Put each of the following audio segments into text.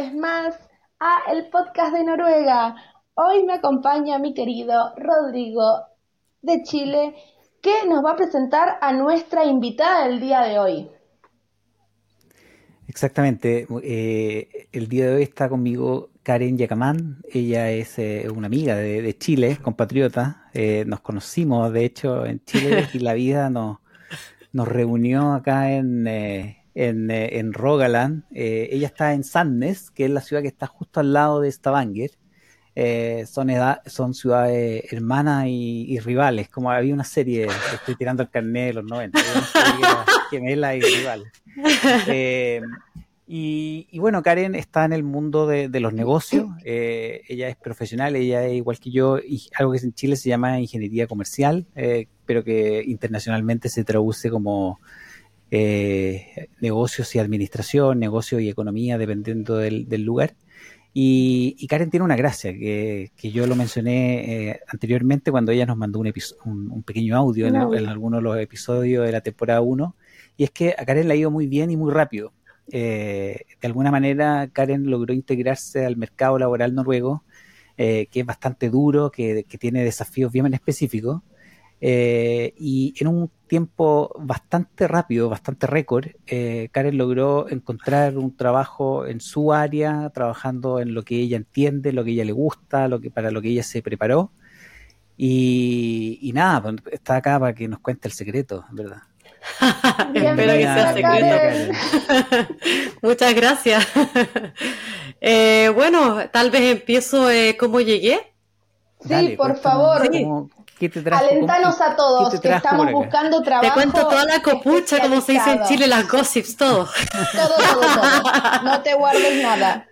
vez más a el podcast de Noruega. Hoy me acompaña mi querido Rodrigo de Chile, que nos va a presentar a nuestra invitada del día de hoy. Exactamente. eh, el día de hoy está conmigo Karen Yacamán. Ella es eh, una amiga de, de Chile, compatriota. Eh, nos conocimos, de hecho, en Chile y la vida nos, nos reunió acá en, eh, en, eh, en Rogaland. Eh, ella está en Sandnes, que es la ciudad que está justo al lado de Stavanger. Eh, son, edad, son ciudades hermanas y, y rivales, como había una serie, estoy tirando el carnet de los 90, había una serie que era gemela y rivales. Eh, y, y bueno, Karen está en el mundo de, de los negocios, eh, ella es profesional, ella es igual que yo, y algo que en Chile se llama ingeniería comercial, eh, pero que internacionalmente se traduce como eh, negocios y administración, negocios y economía, dependiendo del, del lugar. Y, y Karen tiene una gracia, que, que yo lo mencioné eh, anteriormente cuando ella nos mandó un, episo- un, un pequeño audio en, alguno de los episodios de la temporada 1, y es que a Karen le ha ido muy bien y muy rápido. Eh, de alguna manera, Karen logró integrarse al mercado laboral noruego, eh, que es bastante duro, que, que tiene desafíos bien específicos, y en un tiempo bastante rápido, bastante récord, eh, Karen logró encontrar un trabajo en su área, trabajando en lo que ella entiende, lo que ella le gusta, lo que, para lo que ella se preparó. Y, y nada, pues, está acá para que nos cuente el secreto, ¿verdad? Espero que sea secreto. Karen. Muchas gracias. Eh, bueno, tal vez empiezo eh, cómo llegué. Sí, Dale, por favor. cómo- ¿Qué te trajo? Alentanos ¿Cómo- a todos te que estamos buscando trabajo. Te cuento toda la copucha, como se dice en. Chile, las gossips, todo. Todo, todo, todo. No te guardes nada.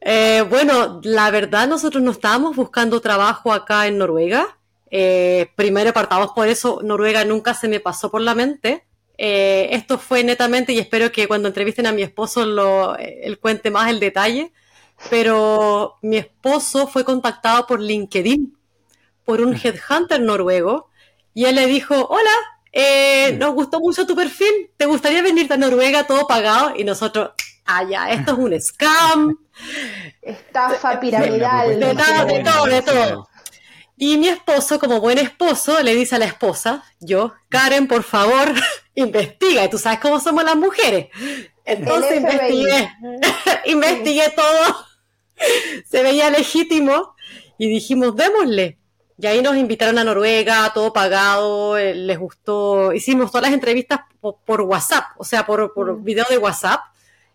Eh, bueno, la verdad, nosotros no estábamos buscando trabajo acá en Noruega. Eh, primero partamos por eso, Noruega nunca se me pasó por la mente. Eh, esto fue netamente, y espero que cuando entrevisten a mi esposo lo, eh, él cuente más el detalle, pero mi esposo fue contactado por LinkedIn, por un headhunter noruego, y él le dijo, hola, eh, nos gustó mucho tu perfil, ¿te gustaría venirte a Noruega todo pagado? Y nosotros, ah, ya, esto es un scam. Estafa piramidal. De todo, de todo, de todo. Y mi esposo, como buen esposo, le dice a la esposa, yo, Karen, por favor, investiga. Y tú sabes cómo somos las mujeres. Entonces investigué, investigué todo. Se veía legítimo y dijimos, démosle. Y ahí nos invitaron a Noruega, todo pagado, eh, les gustó. Hicimos todas las entrevistas po- por, WhatsApp, o sea, por, por video de WhatsApp.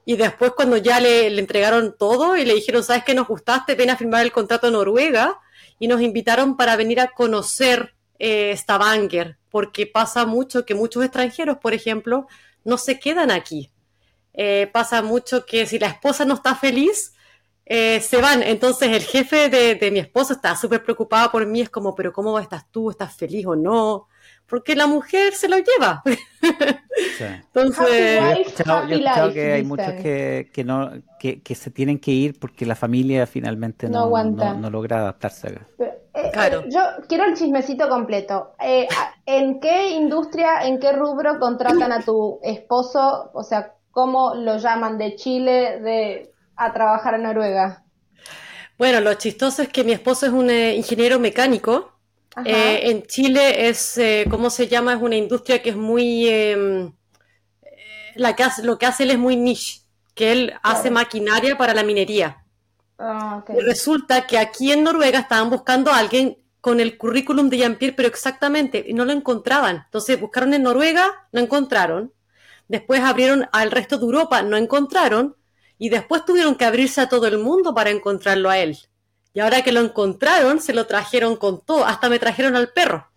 Y después cuando ya le, le entregaron todo y le dijeron, ¿sabes qué nos gustaste? Ven a firmar el contrato Noruega. Y nos invitaron para venir a conocer eh, Stavanger, porque pasa mucho que muchos extranjeros, por ejemplo, no se quedan aquí. Eh, pasa mucho que si la esposa no está feliz, eh, se van. Entonces el jefe de, de mi esposo está súper preocupado por mí, es como, pero ¿cómo estás tú? ¿Estás feliz o no? Porque la mujer se lo lleva. Sí. Entonces... Happy Yo he wife, escuchado, yo happy he escuchado life, que hay muchos que, que no que, que se tienen que ir porque la familia finalmente No no, aguanta. no- no logra adaptarse acá. Pero, eh, Claro. eh, yo quiero el chismecito completo. Eh, ¿En qué industria, en qué rubro contratan a tu esposo? O sea, ¿cómo lo llaman de Chile de, a trabajar en Noruega? Bueno, lo chistoso es que mi esposo es un eh, ingeniero mecánico. Eh, en Chile es, eh, ¿cómo se llama? Es una industria que es muy, eh, eh, la que hace, lo que hace él es muy niche, que él hace maquinaria para la minería. Ah. Y resulta que aquí en Noruega estaban buscando a alguien con el currículum de Jean-Pierre, pero exactamente, y no lo encontraban. Entonces buscaron en Noruega, no encontraron. Después abrieron al resto de Europa, no encontraron. Y después tuvieron que abrirse a todo el mundo para encontrarlo a él. Y ahora que lo encontraron, se lo trajeron con todo. Hasta me trajeron al perro.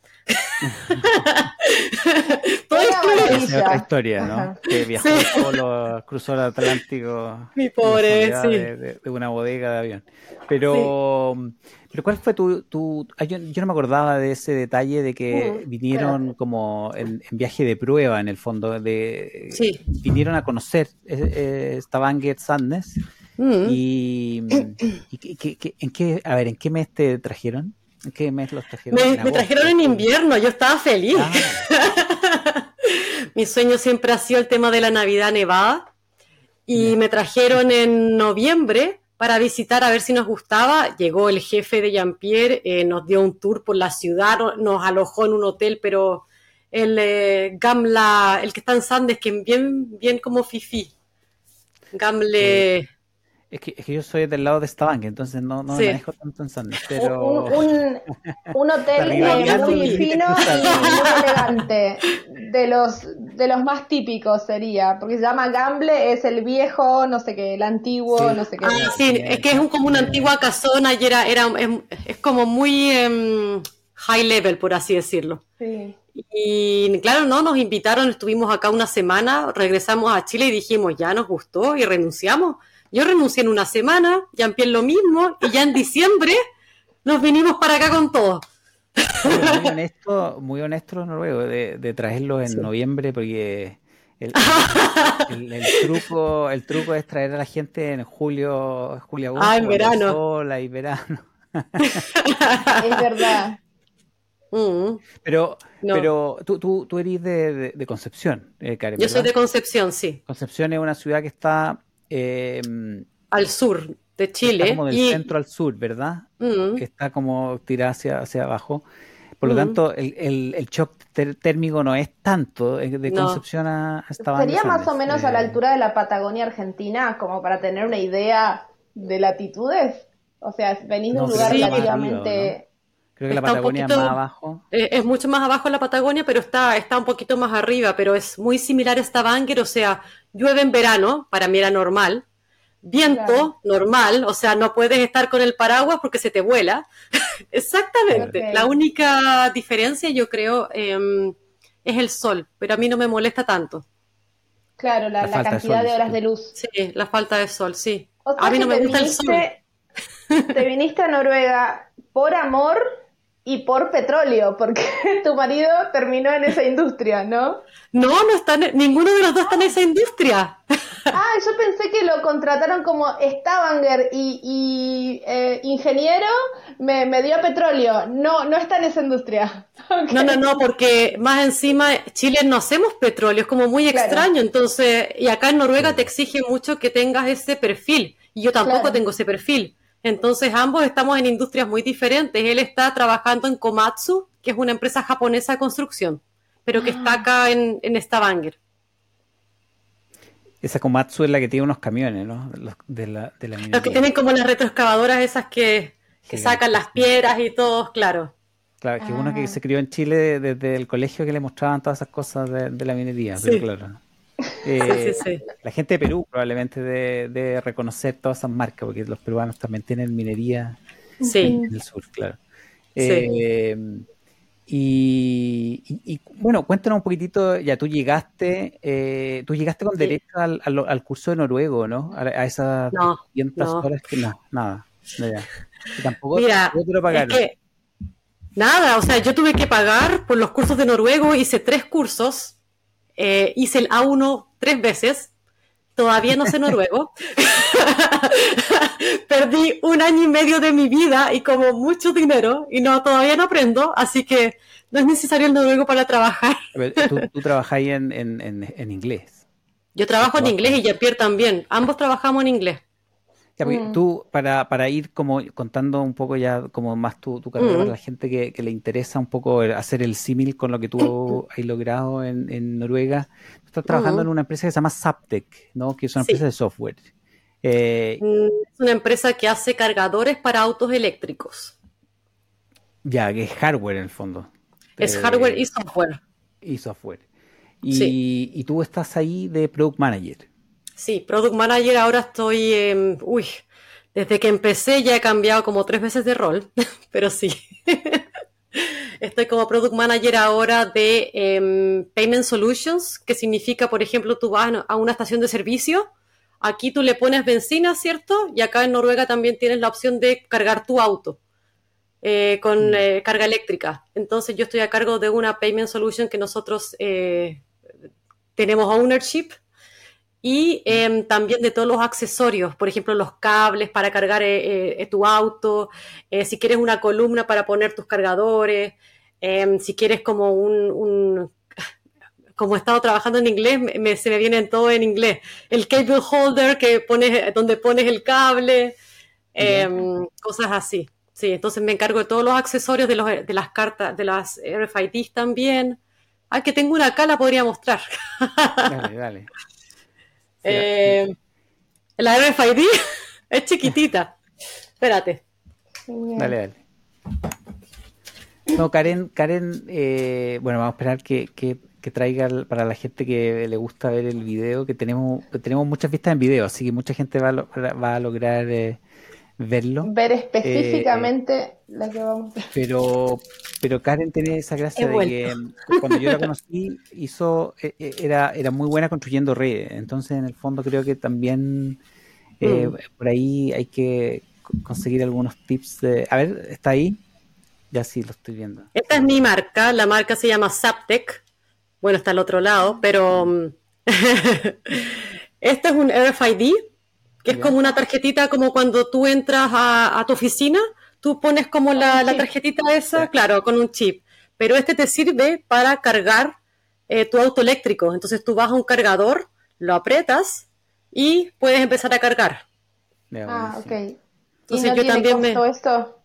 Todo maravilla. Esa es otra historia, ¿no? Ajá. Que viajó Sí. solo, cruzó el Atlántico. Mi pobre, sí. de, de- de una bodega de avión. Pero, pero ¿cuál fue tu, tu ah, yo, yo no me acordaba de ese detalle de que Mm, vinieron como en, en viaje de prueba en el fondo, de Sí. vinieron a conocer eh, eh, Stavanger Sadness Mm. y, y que- que- que- en qué, a ver, ¿en qué mes te trajeron? ¿En qué mes los trajeron? Me, ¿En me agosto? trajeron en invierno, yo estaba feliz. Ah, Mi sueño siempre ha sido el tema de la Navidad nevada. Y me trajeron en noviembre para visitar a ver si nos gustaba. Llegó el jefe de Jean-Pierre, eh, nos dio un tour por la ciudad, no- nos alojó en un hotel, pero el eh, Gamla, el que está en Sandes, que es bien, bien como Fifi. Gamle. Es que, es que yo soy del lado de Stavanger, entonces no, no Sí. me manejo tanto en Sandnes, pero... Un, un- un hotel muy fino y muy elegante. De los, de los más típicos sería, porque se llama Gamble, es el viejo, no sé qué, el antiguo, Sí. no sé qué. Ah, sí, es que es un, como una antigua casona y era, era, es, es como muy em, high level, por así decirlo. Sí. Y claro, no, nos invitaron, estuvimos acá una semana, regresamos a Chile y dijimos, ya nos gustó y renunciamos. Yo renuncié en una semana, Jean-Pierre lo mismo, y ya en diciembre nos vinimos para acá con todo. Muy honesto, muy honesto los noruegos de, de traerlos en Sí. noviembre porque el, el- el truco, el truco es traer a la gente en julio, julio agosto, Ah, en verano. sol, hay verano. Es verdad. Mm. Pero, No. pero tú, tú, tú eres de, de- de Concepción, eh, Karen, Yo soy de Concepción, sí, Concepción es una ciudad que está, eh, al sur de está Chile. como del y, centro al sur, ¿verdad? Mm. que está como tirada hacia, hacia abajo. Por lo Mm. tanto, el, el, el shock térmico no es tanto eh, de No. Concepción a, a Stavanger Sería más o menos a la Eh, altura de la Patagonia Argentina, como para tener una idea de latitudes. O sea, venís de No, un lugar relativamente... Creo que la está un Patagonia poquito- más abajo. Eh, Es mucho más abajo en la Patagonia, pero está, está un poquito más arriba, pero es muy similar a Stavanger, o sea, llueve en verano, para mí era normal, viento, Claro. normal, o sea, no puedes estar con el paraguas porque se te vuela. Exactamente. La única diferencia, yo creo, em, es el sol, pero a mí no me molesta tanto. Claro, la, La la falta de cantidad sol, de horas sí. de luz. Sí, la falta de sol, sí. O sea A mí no me gusta el sol. Te viniste a Noruega por amor y por petróleo, porque tu marido terminó en esa industria, ¿no? No, no están, ninguno de los dos está en esa industria. Ah, yo pensé que lo contrataron como Stavanger y, y, eh, ingeniero, me, me dio petróleo. No, no está en esa industria. No, no, no, porque más encima Chile no hacemos petróleo, es como muy Claro. extraño, entonces, y acá en Noruega te exige mucho que tengas ese perfil, y yo tampoco Claro. tengo ese perfil. Entonces ambos estamos en industrias muy diferentes. Él está trabajando en Komatsu, que es una empresa japonesa de construcción, pero que Ah. está acá en, en Stavanger. Esa Komatsu es la que tiene unos camiones, ¿no? Los- de la, de la Los que tienen como las retroexcavadoras esas que, que sacan las piedras y todo, claro. Claro, que uno Ah. que se crió en Chile desde el colegio que le mostraban todas esas cosas de, de la minería, Sí. pero claro. Eh, sí, sí. La gente de Perú probablemente de, de reconocer todas esas marcas, porque los peruanos también tienen minería en el sur, claro. Eh, y, y- y, bueno, cuéntanos un poquitito, ya tú llegaste, eh, tú llegaste con derecho al, al- al curso de noruego, ¿no? A, a esas No, 500 no. horas que no, nada. no, ya. Y tampoco, Mira, tampoco te lo es que nada, o sea, yo tuve que pagar por los cursos de noruego, hice tres cursos, eh, hice el A1 tres veces, todavía no sé noruego, perdí un año y medio de mi vida y como mucho dinero y no todavía no aprendo, así que no es necesario el noruego para trabajar. Ver, tú, tú trabajáis en, en, en, en inglés. Yo trabajo en inglés y Jean-Pierre también, ambos trabajamos en inglés. Ya, Mm. Tú, para, para ir como contando un poco ya como más tu, tu carrera Mm. para la gente que, que le interesa un poco hacer el símil con lo que tú has logrado en, en Noruega, tú estás trabajando Mm. en una empresa que se llama Zaptec, ¿no? Que es una Sí. empresa de software. Eh, Mm, Es una empresa que hace cargadores para autos eléctricos. ya, que es hardware en el fondo. Es Eh, hardware y software. y software. Y, Sí. y tú estás ahí de Product Manager. Sí, Product Manager ahora estoy, uy, desde que empecé ya he cambiado como tres veces de rol, pero sí. Estoy como Product Manager ahora de em, Payment Solutions, que significa, por ejemplo, tú vas a una estación de servicio, aquí tú le pones benzina, ¿cierto? Y acá en Noruega también tienes la opción de cargar tu auto eh, con Mm. eh, carga eléctrica. Entonces yo estoy a cargo de una Payment Solution que nosotros eh, tenemos ownership y em, también de todos los accesorios, por ejemplo, los cables para cargar eh, eh, tu auto, eh, si quieres una columna para poner tus cargadores, em, si quieres como un, un- como he estado trabajando en inglés, me- me- se me vienen todo en inglés. El cable holder que pones, donde pones el cable, em, cosas así. Sí, entonces me encargo de todos los accesorios de, los, de las cartas, de las RFIDs también. Ah, que tengo una acá, la podría mostrar. Dale, dale. Eh, la RFID es chiquitita. Espérate. Dale, dale. No, Karen, Karen eh, bueno, vamos a esperar que, que- que traiga para la gente que le gusta ver el video, que tenemos, que tenemos muchas vistas en video, así que mucha gente va a, va a lograr eh, verlo. Ver específicamente la que vamos a Pero, pero Karen tiene esa gracia He de que mm, cuando yo la conocí hizo eh, eh, era, era muy buena construyendo redes. Entonces, en el fondo creo que también eh, Mm. por ahí hay que co- conseguir algunos tips. de- a ver, ¿está ahí? Ya sí, lo estoy viendo. Esta es mi marca, la marca se llama Zaptec. Bueno, está al otro lado, pero mm, este es un RFID, que es como una tarjetita como cuando tú entras a, a tu oficina, tú pones como la, tarjetita esa, claro, con un chip. Pero este te sirve para cargar eh, tu auto eléctrico. Entonces tú vas a un cargador, lo aprietas y puedes empezar a cargar. Ah, ok. buenísimo. ¿Y Entonces no yo tiene también me- costo esto?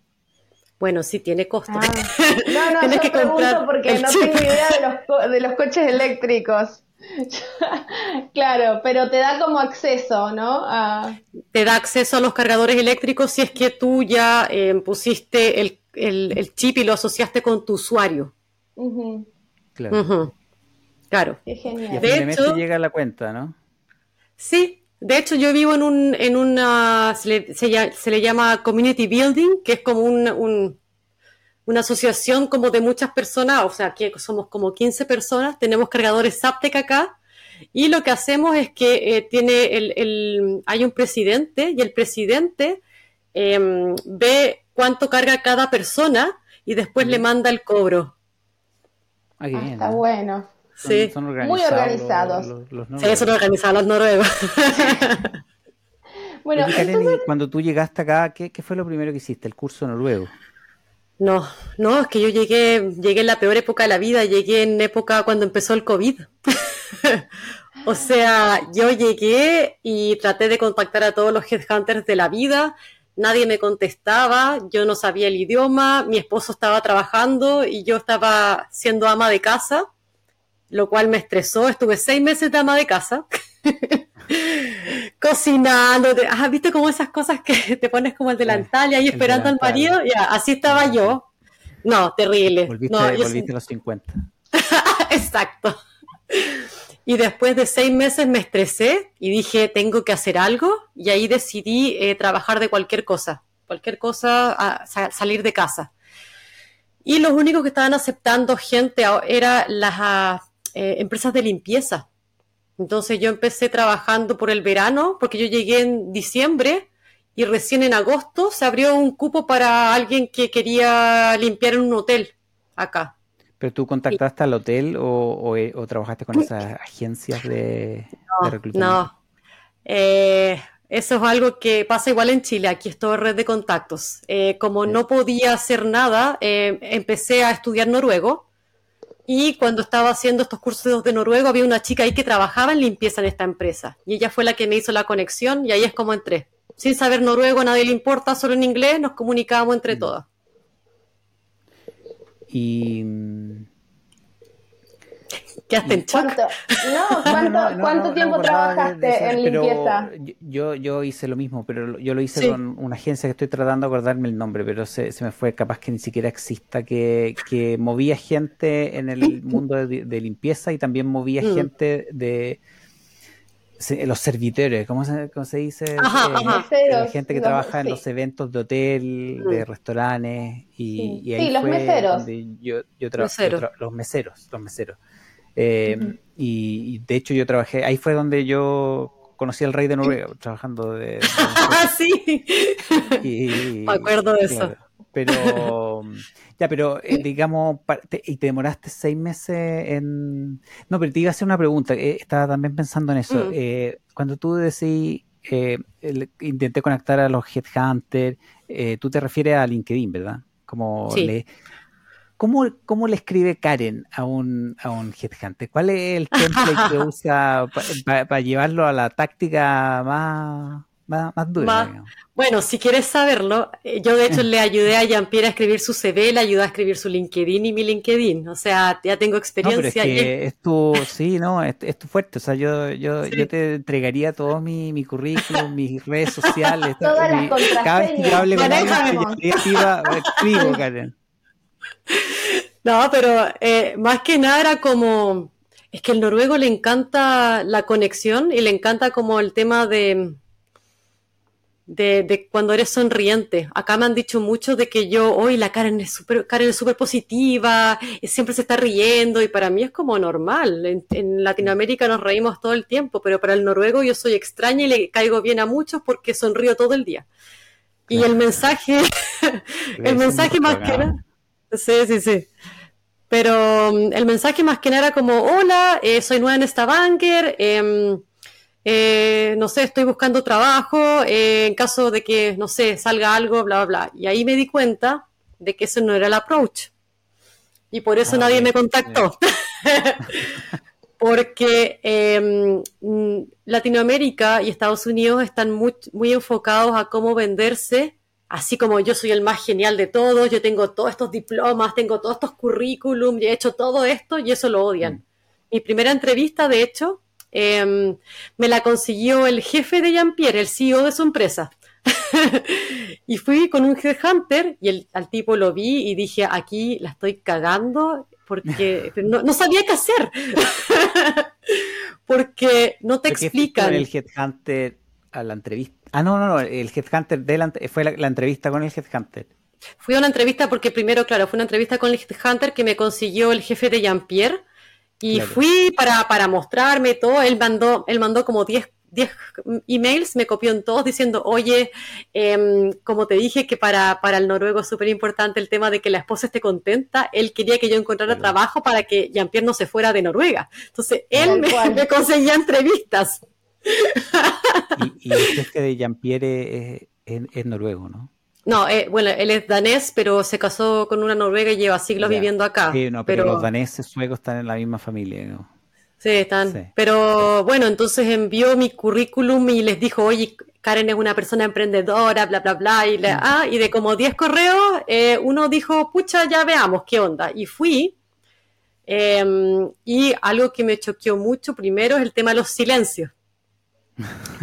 Bueno, sí tiene costo. Ah. No, no, Tienes yo que pregunto comprar porque no chip. tengo idea de los, co- de los coches eléctricos. claro, pero te da como acceso, ¿no? A- te da acceso a los cargadores eléctricos si es que tú ya eh, pusiste el, el- el chip y lo asociaste con tu usuario. Claro. Claro. Qué Y a genial. De fin de hecho- llega la cuenta, ¿no? Sí, de hecho yo vivo en un, en una, se le, se lla- se le llama community building, que es como un, un- una asociación como de muchas personas, o sea, que somos como 15 personas, tenemos cargadores Zaptec acá, y lo que hacemos es que eh, tiene el, el- hay un presidente, y el presidente em, ve cuánto carga cada persona, y después le manda el cobro. Ah, bien. está ¿eh? bueno. Son- Sí. son Muy organizados. Los, los- los Sí, eso lo organizaban los noruegos. Bueno, Oye, Karen, entonces, y cuando tú llegaste acá, ¿qué, qué fue lo primero que hiciste? El curso noruego. No, no, es que yo llegué, llegué en la peor época de la vida, llegué en época cuando empezó el COVID. o sea, yo llegué y traté de contactar a todos los headhunters de la vida, nadie me contestaba, yo no sabía el idioma, mi esposo estaba trabajando y yo estaba siendo ama de casa, lo cual me estresó, estuve seis meses de ama de casa. cocinando, te- ah, viste como esas cosas que te pones como el delantal y ahí el esperando al marido, ya, así estaba yo. No, terrible. Volviste, No, yo volviste a los 50. Exacto. Y después de seis meses me estresé y dije, tengo que hacer algo. Y ahí decidí eh, trabajar de cualquier cosa. Cualquier cosa, a- salir de casa. Y los únicos que estaban aceptando gente eran las ah, eh, empresas de limpieza. Entonces yo empecé trabajando por el verano, porque yo llegué en diciembre y recién en agosto se abrió un cupo para alguien que quería limpiar en un hotel acá. ¿Pero tú contactaste al hotel o, o, eh, o trabajaste con esas agencias de, de reclutamiento? No. Eh, eso es algo que pasa igual en Chile. Aquí es todo red de contactos. Eh, como no podía hacer nada, eh, empecé a estudiar noruego. Y cuando estaba haciendo estos cursos de noruego, había una chica ahí que trabajaba en limpieza en esta empresa. Y ella fue la que me hizo la conexión y ahí es como entré. Sin saber noruego, a nadie le importa, solo en inglés nos comunicábamos entre Mm. todas. Y... Quedaste en shock. ¿cuánto, no, ¿cuánto, No, no, cuánto no, tiempo de- trabajaste de eso, en limpieza? Yo, yo hice lo mismo, pero yo lo hice Sí. con una agencia que estoy tratando de acordarme el nombre, pero se, se me fue capaz que ni siquiera exista, que, que movía gente en el mundo de, de limpieza y también movía Mm. gente de... los servitores, ¿cómo se, cómo se dice? Ajá, Eh, ajá. La Meseros, gente que los- trabaja en los eventos de hotel, de Mm. restaurantes y, Sí. y ahí Sí, los fue meseros. yo, yo tra- Meseros. yo tra- los meseros, los meseros. Eh, y, y de hecho yo trabajé, ahí fue donde yo conocí al rey de Noruega, trabajando de, de- Ah, sí. y- Me acuerdo de eso. claro. Pero, ya, pero eh, digamos, te- y te demoraste seis meses en... No, pero te iba a hacer una pregunta, eh, estaba también pensando en eso. Mm. Eh, cuando tú decís, eh, el- intenté conectar a los headhunters, eh, tú te refieres a LinkedIn, ¿verdad? Como Sí. le... ¿Cómo, ¿Cómo le escribe Karen a un, a un headhunter? ¿Cuál es el template que usa para llevarlo a la táctica más, más, más dura? Más-? Bueno, si quieres saberlo, eh, yo de hecho le ayudé a Jean-Pierre a escribir su CV, le ayudé a escribir su LinkedIn y mi LinkedIn. O sea, ya tengo No, pero es experiencia. y- que es tu, sí, no, es, es tu fuerte. O sea, yo, yo, Sí. yo te entregaría todo mi, mi currículum, mis redes sociales. Todas las cada vez que yo contraseñas. hable con alguien activa, escribo, Karen. No, pero eh, más que nada era como, es que el noruego le encanta la conexión y le encanta como el tema de, de, de cuando eres sonriente. Acá me han dicho mucho de que yo, hoy la Karen es súper Karen es súper positiva, y siempre se está riendo y para mí es como normal. En, en Latinoamérica nos reímos todo el tiempo, pero para el noruego yo soy extraña y le caigo bien a muchos porque sonrío todo el día. Y el mensaje, el mensaje más que nada. Sí, sí, sí. Pero mm, el mensaje más que nada era como, hola, eh, soy nueva en esta banker, em, eh, no sé, estoy buscando trabajo, eh, en caso de que, no sé, salga algo, bla, bla, bla. Y ahí me di cuenta de que ese no era el approach. Y por eso Ah, nadie me contactó. Porque em, mm, Latinoamérica y Estados Unidos están muy, muy enfocados a cómo venderse así como yo soy el más genial de todos, yo tengo todos estos diplomas, tengo todos estos currículum, he hecho todo esto y eso lo odian. Mi primera entrevista, de hecho, eh, me la consiguió el jefe de Jean-Pierre, el CEO de su empresa. y fui con un headhunter y el, al tipo lo vi y dije, aquí la estoy cagando porque no, no sabía qué hacer. porque no te ¿Por qué explican. el headhunter a la entrevista? Ah, no, no, no, el headhunter de la, fue la, la entrevista con el headhunter. Fui a una entrevista porque primero, claro, fue una entrevista con el Hunter que me consiguió el jefe de Jean-Pierre y Claro. fui para, para mostrarme todo. Él mandó, él mandó como 10 10 emails, me copió en todos diciendo, oye, em, como te dije que para, para el noruego es súper importante el tema de que la esposa esté contenta, él quería que yo encontrara trabajo para que Jean-Pierre no se fuera de Noruega. Entonces, él me conseguía entrevistas. Y, y el jefe de Jean-Pierre es, es- es noruego, ¿no? No, eh, bueno, él es danés, pero se casó con una noruega y lleva siglos viviendo acá. Sí, no, pero, los daneses suecos están en la misma familia. ¿no? Sí, están. Sí. Pero bueno, entonces envió mi currículum y les dijo, oye, Karen es una persona emprendedora, bla, bla, bla. Y, le- Mm. ah, y de como 10 correos, eh, uno dijo, pucha, ya veamos qué onda. Y fui. em, y algo que me choqueó mucho primero es el tema de los silencios.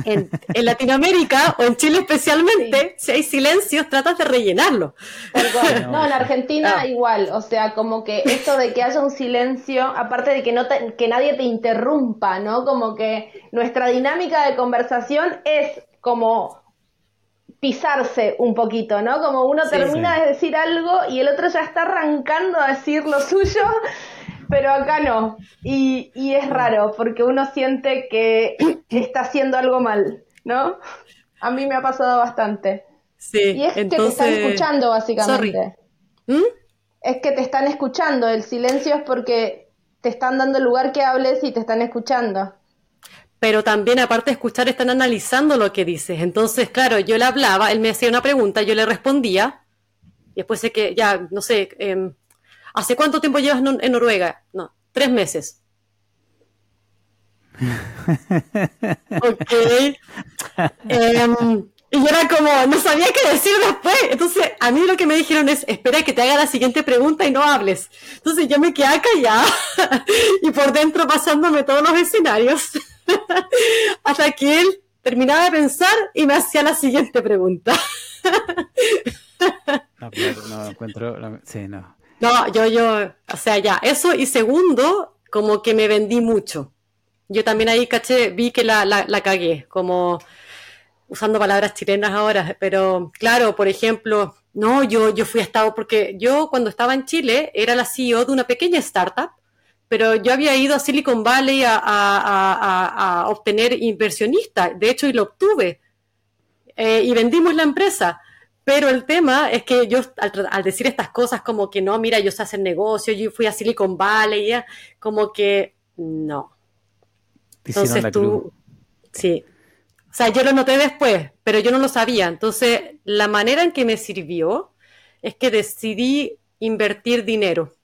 En, en Latinoamérica o en Chile especialmente, si hay silencios, tratas de rellenarlo. No, en. Argentina Ah. igual, o sea, como que esto de que haya un silencio, aparte de que no te- que nadie te interrumpa, ¿no? Como que nuestra dinámica de conversación es como pisarse un poquito, ¿no? Como uno Sí, termina sí. de decir algo y el otro ya está arrancando a decir lo suyo, pero acá no. Y, y es raro porque uno siente que está haciendo algo mal, ¿no? A mí me ha pasado bastante. Sí, Y es que te entonces... están escuchando, básicamente. ¿Mm? Es que te están escuchando. El silencio es porque te están dando lugar que hables y te están escuchando. pero también aparte de escuchar están analizando lo que dices. Entonces, claro, yo le hablaba, él me hacía una pregunta, yo le respondía, y después sé que ya, no sé, em, ¿hace cuánto tiempo llevas en, Noruega? No, tres meses. ok. Em, y yo era como, no sabía qué decir después. Entonces, a mí lo que me dijeron es, espera que te haga la siguiente pregunta y no hables. Entonces yo me quedé callada y por dentro pasándome todos los escenarios hasta que él terminaba de pensar y me hacía la siguiente pregunta. No, no encuentro. no, sí, no. No, yo, yo, o sea, ya, eso y segundo, como que me vendí mucho. yo también ahí caché, vi que la, la, la cagué, como usando palabras chilenas ahora, pero claro, por ejemplo, no, yo, yo fui a Estado, porque yo cuando estaba en Chile era la CEO de una pequeña startup, pero yo había ido a Silicon Valley a, a, a, obtener inversionistas, de hecho, y lo obtuve, eh, y vendimos la empresa. Pero el tema es que yo, al, al, decir estas cosas, como que no, mira, yo sé hacer negocio, yo fui a Silicon Valley, ya, como que no. Entonces tú, sí. O sea, yo lo noté después, pero yo no lo sabía. Entonces, la manera en que me sirvió es que decidí invertir dinero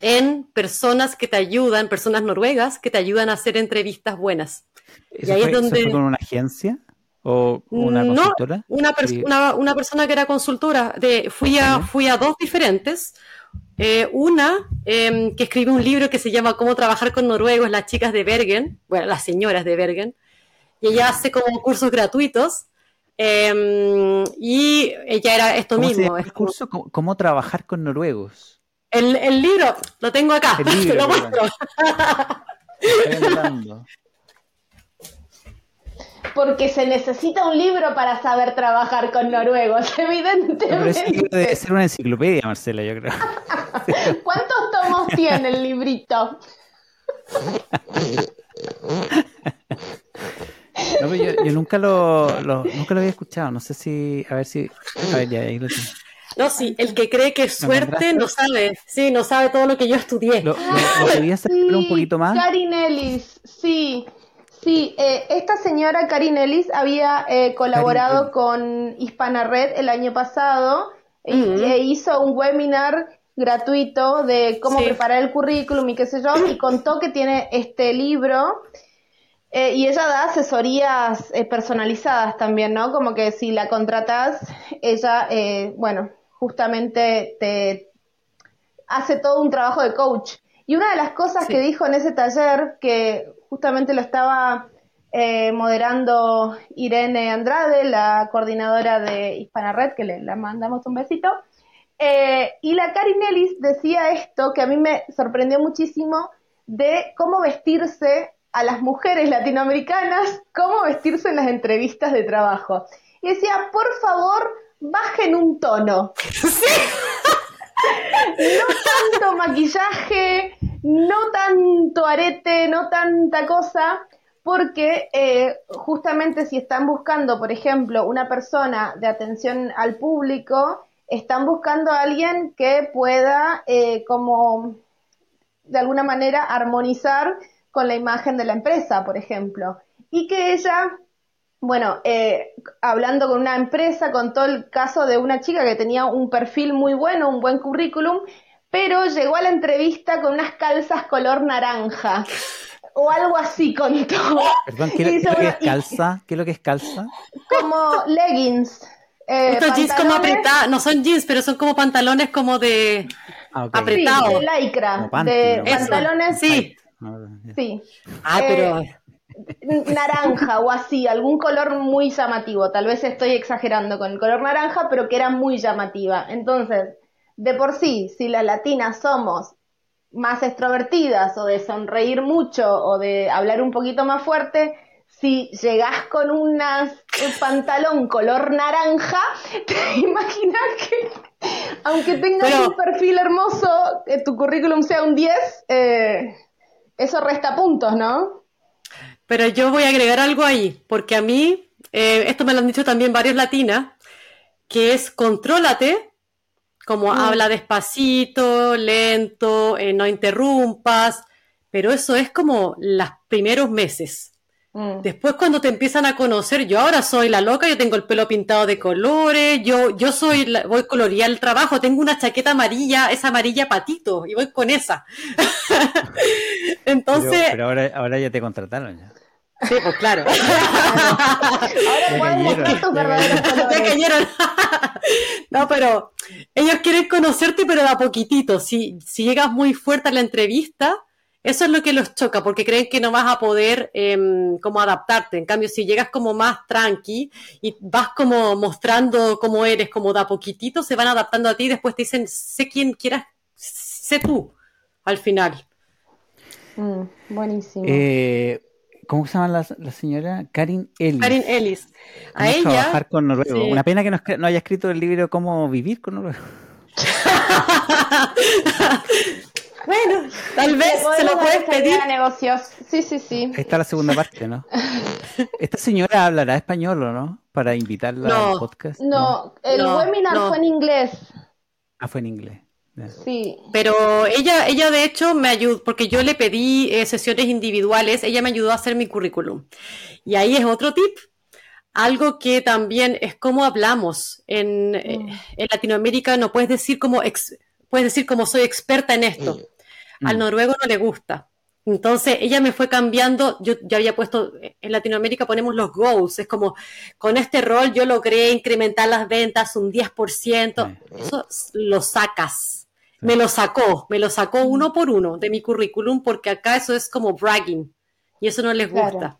en personas que te ayudan, personas noruegas que te ayudan a hacer entrevistas buenas. ¿Eso y ahí fue, es donde... ¿eso fue con una agencia? ¿O una consultora? No, una, pers sí. una, una, persona que era consultora. De, fui, a, fui a dos diferentes. Eh, una eh, que escribe un libro que se llama Cómo trabajar con noruegos, las chicas de Bergen, bueno, las señoras de Bergen, y ella hace como cursos gratuitos. Eh, y ella era esto ¿Cómo mismo. el curso ¿Cómo, ¿Cómo, trabajar con noruegos? El, el, libro, lo tengo acá, el libro, te lo muestro. porque se necesita un libro para saber trabajar con noruegos, evidentemente. Pero debe ser una enciclopedia, Marcela, yo creo. ¿Cuántos tomos tiene el librito? No, yo, yo, nunca lo, lo, nunca lo había escuchado, no sé si, a ver si, a ver, ya, ahí lo tengo. No, sí, el que cree que es suerte no sabe, sí, no sabe todo lo que yo estudié. ¿Lo, lo, lo querías sí, un poquito más? Karin Ellis, sí. Sí, eh, esta señora Karin Ellis había eh, colaborado Karin. con Hispana Red el año pasado uh -huh. e hizo un webinar gratuito de cómo sí. preparar el currículum y qué sé yo, y contó que tiene este libro eh, y ella da asesorías eh, personalizadas también, ¿no? Como que si la contratas, ella, eh, bueno, justamente te hace todo un trabajo de coach. Y una de las cosas sí. que dijo en ese taller, que justamente lo estaba eh, moderando Irene Andrade, la coordinadora de Hispana Red, que le, mandamos un besito, eh, y la Karin Ellis decía esto que a mí me sorprendió muchísimo de cómo vestirse a las mujeres latinoamericanas, cómo vestirse en las entrevistas de trabajo. Y decía, por favor, bajen un tono. no tanto maquillaje, no tanto arete, no tanta cosa, porque eh, justamente si están buscando, por ejemplo, una persona de atención al público, están buscando a alguien que pueda eh, como de alguna manera armonizar con la imagen de la empresa, por ejemplo. Y que ella, bueno, eh, hablando con una empresa, contó el caso de una chica que tenía un perfil muy bueno, un buen currículum, pero llegó a la entrevista con unas calzas color naranja. O algo así contó. Perdón, ¿qué, ¿qué, lo que es calza? ¿Qué es lo que es calza? Como leggings. Eh, Estos jeans como apretados, no son jeans, pero son como pantalones como de ah, okay. apretados. Sí, de lycra, panty, de ¿no? pantalones. Sí. Sí. Ah, pero... Eh, naranja o así, algún color muy llamativo. Tal vez estoy exagerando con el color naranja, pero que era muy llamativa. Entonces, de por sí, si las latinas somos más extrovertidas o de sonreír mucho o de hablar un poquito más fuerte, si llegás con un pantalón color naranja, te imaginas que aunque tengas un perfil hermoso, que tu currículum sea un 10, eh, eso resta puntos, ¿no? Pero yo voy a agregar algo ahí, porque a mí, eh, esto me lo han dicho también varios latinas, que es contrólate, como mm. habla despacito, lento, eh, no interrumpas, pero eso es como los primeros meses. Mm. Después cuando te empiezan a conocer, yo ahora soy la loca, yo tengo el pelo pintado de colores, yo, yo soy, la, voy a colorear el trabajo, tengo una chaqueta amarilla, esa amarilla patito, y voy con esa. Entonces... Pero, pero, ahora, ahora ya te contrataron ya. Sí, pues claro. Ahora ya cayeron. no, pero ellos quieren conocerte, pero de a poquitito. Si, si llegas muy fuerte a la entrevista, eso es lo que los choca, porque creen que no vas a poder eh, como adaptarte. En cambio, si llegas como más tranqui y vas como mostrando cómo eres, como de a poquitito, se van adaptando a ti y después te dicen, sé quién quieras, sé tú, al final. Mm, buenísimo. Eh, ¿Cómo se llama la, la señora? Karin Ellis. Karin Ellis. A Vamos ella. trabajar con noruego. sí. Una pena que no, haya escrito el libro Cómo vivir con noruego. bueno, tal vez se lo puedes pedir. a negocios. Sí, sí, sí. Ahí está la segunda parte, ¿no? Esta señora hablará español, ¿o no? Para invitarla No. al podcast. No, el No, webinar no. fue en inglés. Ah, fue en inglés. Sí. Pero ella, ella de hecho me ayudó, porque yo le pedí eh, sesiones individuales, ella me ayudó a hacer mi currículum. Y ahí es otro tip, algo que también es cómo hablamos. En, eh, Mm. en Latinoamérica no puedes decir como, ex- puedes decir como soy experta en esto. Al Mm. noruego no le gusta. Entonces ella me fue cambiando, yo ya había puesto, en Latinoamérica ponemos los goals, es como, con este rol yo logré incrementar las ventas un 10%, Sí. eso lo sacas. Me lo sacó, me lo sacó uno por uno de mi currículum porque acá eso es como bragging y eso no les Claro. gusta.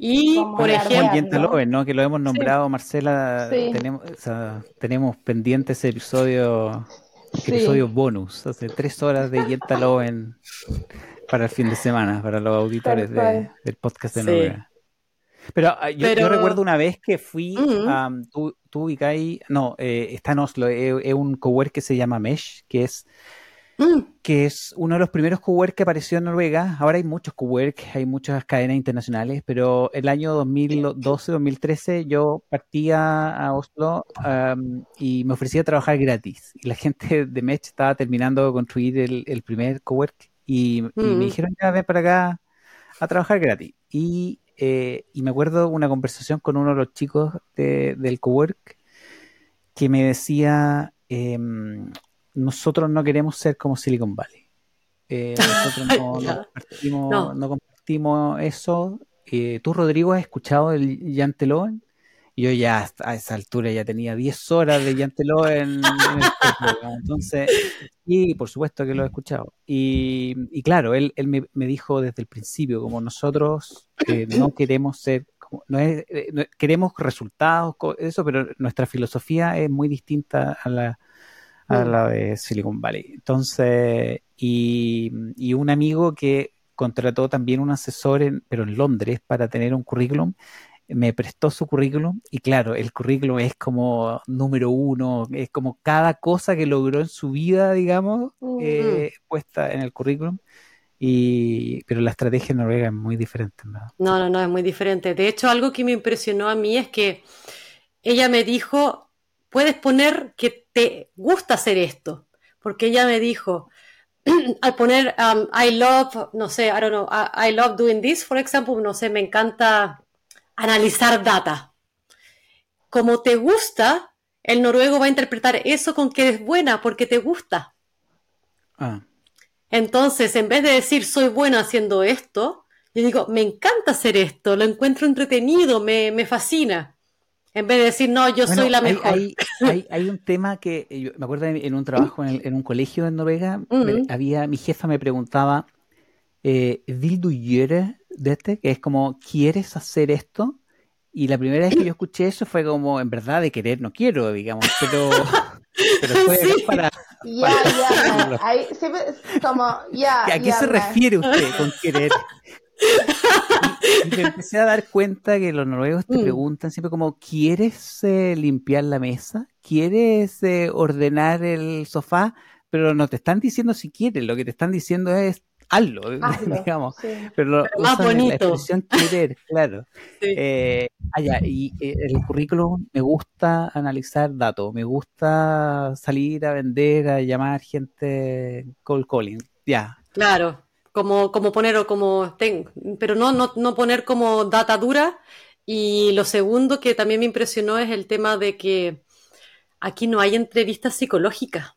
Y, Como por ejemplo, ¿no? Loven, ¿no? Que lo hemos nombrado, Marcela. Sí. Tenemos, o sea, tenemos pendiente ese episodio, Sí. episodio bonus. Hace tres horas de Yenta Loven para el fin de semana, para los auditores de- del podcast de Sí. Noruega. Pero ah, yo, recuerdo una vez que fui, Ujú. a tú, tú ubicáis- no, eh, está en Oslo, es, un cowork que se llama Mesh, que es mm, que es uno de los primeros cowork que apareció en Noruega. Ahora hay muchos cowork, hay muchas cadenas internacionales, pero el año 2012-2013 yo partía a Oslo y me ofrecía trabajar gratis. Y la gente de Mech estaba terminando de construir el, el primer cowork y, y Mm. me dijeron, ya ven para acá a trabajar gratis. Y, eh, y me acuerdo una conversación con uno de los chicos de- del cowork que me decía, em, nosotros no queremos ser como Silicon Valley. Eh, nosotros no, compartimos, No. no compartimos eso. Eh, ¿Tú, Rodrigo, has escuchado el Yanteloven? Y yo ya a esa altura ya tenía 10 horas de Yanteloven en el. Entonces, y por supuesto que lo he escuchado. Y, y claro, él, él me, me dijo desde el principio, como nosotros eh, no queremos ser, como, no es, eh, no- queremos resultados, eso, pero nuestra filosofía es muy distinta a la, a la de Silicon Valley. Entonces, y, y un amigo que contrató también un asesor, en- pero en Londres, para tener un currículum, me prestó su currículum y claro, el currículum es como número uno, es como cada cosa que logró en su vida, digamos, eh, puesta en el currículum. Y, pero la estrategia en Noruega es muy diferente, ¿verdad? No, no, no, es muy diferente. De hecho, algo que me impresionó a mí es que ella me dijo, puedes poner que te gusta hacer esto, porque ella me dijo, al poner um, I love, no sé, I don't know, I, I love doing this, for example, no sé, me encanta analizar data. Como te gusta, el noruego va a interpretar eso con que eres buena porque te gusta. Ah, Entonces, en vez de decir soy bueno haciendo esto, yo digo, me encanta hacer esto, lo encuentro entretenido, me, me fascina. En vez de decir, no, yo Bueno, soy la mejor. Hay, hay, hay un tema que eh, yo me acuerdo en, un trabajo en, el- en un colegio en Noruega, me- Mm. había mi jefa me preguntaba, eh, ¿Vil du gjøre dette? Que es como, ¿quieres hacer esto? Y la primera vez que yo escuché eso fue como, en verdad, de querer no quiero, digamos, pero, pero acá Sí. para... Ya, ya. Ahí como, ya. ¿A qué se refiere usted con querer? Y, y me empecé a dar cuenta que los noruegos te Mm. preguntan siempre como, ¿quieres eh, limpiar la mesa? ¿Quieres eh, ordenar el sofá? Pero no te están diciendo si quieres, lo que te están diciendo es hazlo, Hazlo, digamos. sí. Pero, lo Pero más usan la bonito. expresión querer, claro. Sí. Eh, ah, ya, y eh, el currículum me gusta analizar datos, me gusta salir a vender, a llamar gente cold calling. Ya, Claro, como, como poner o como ten- pero no, no, no poner como data dura. Y lo segundo que también me impresionó es el tema de que aquí no hay entrevistas psicológicas.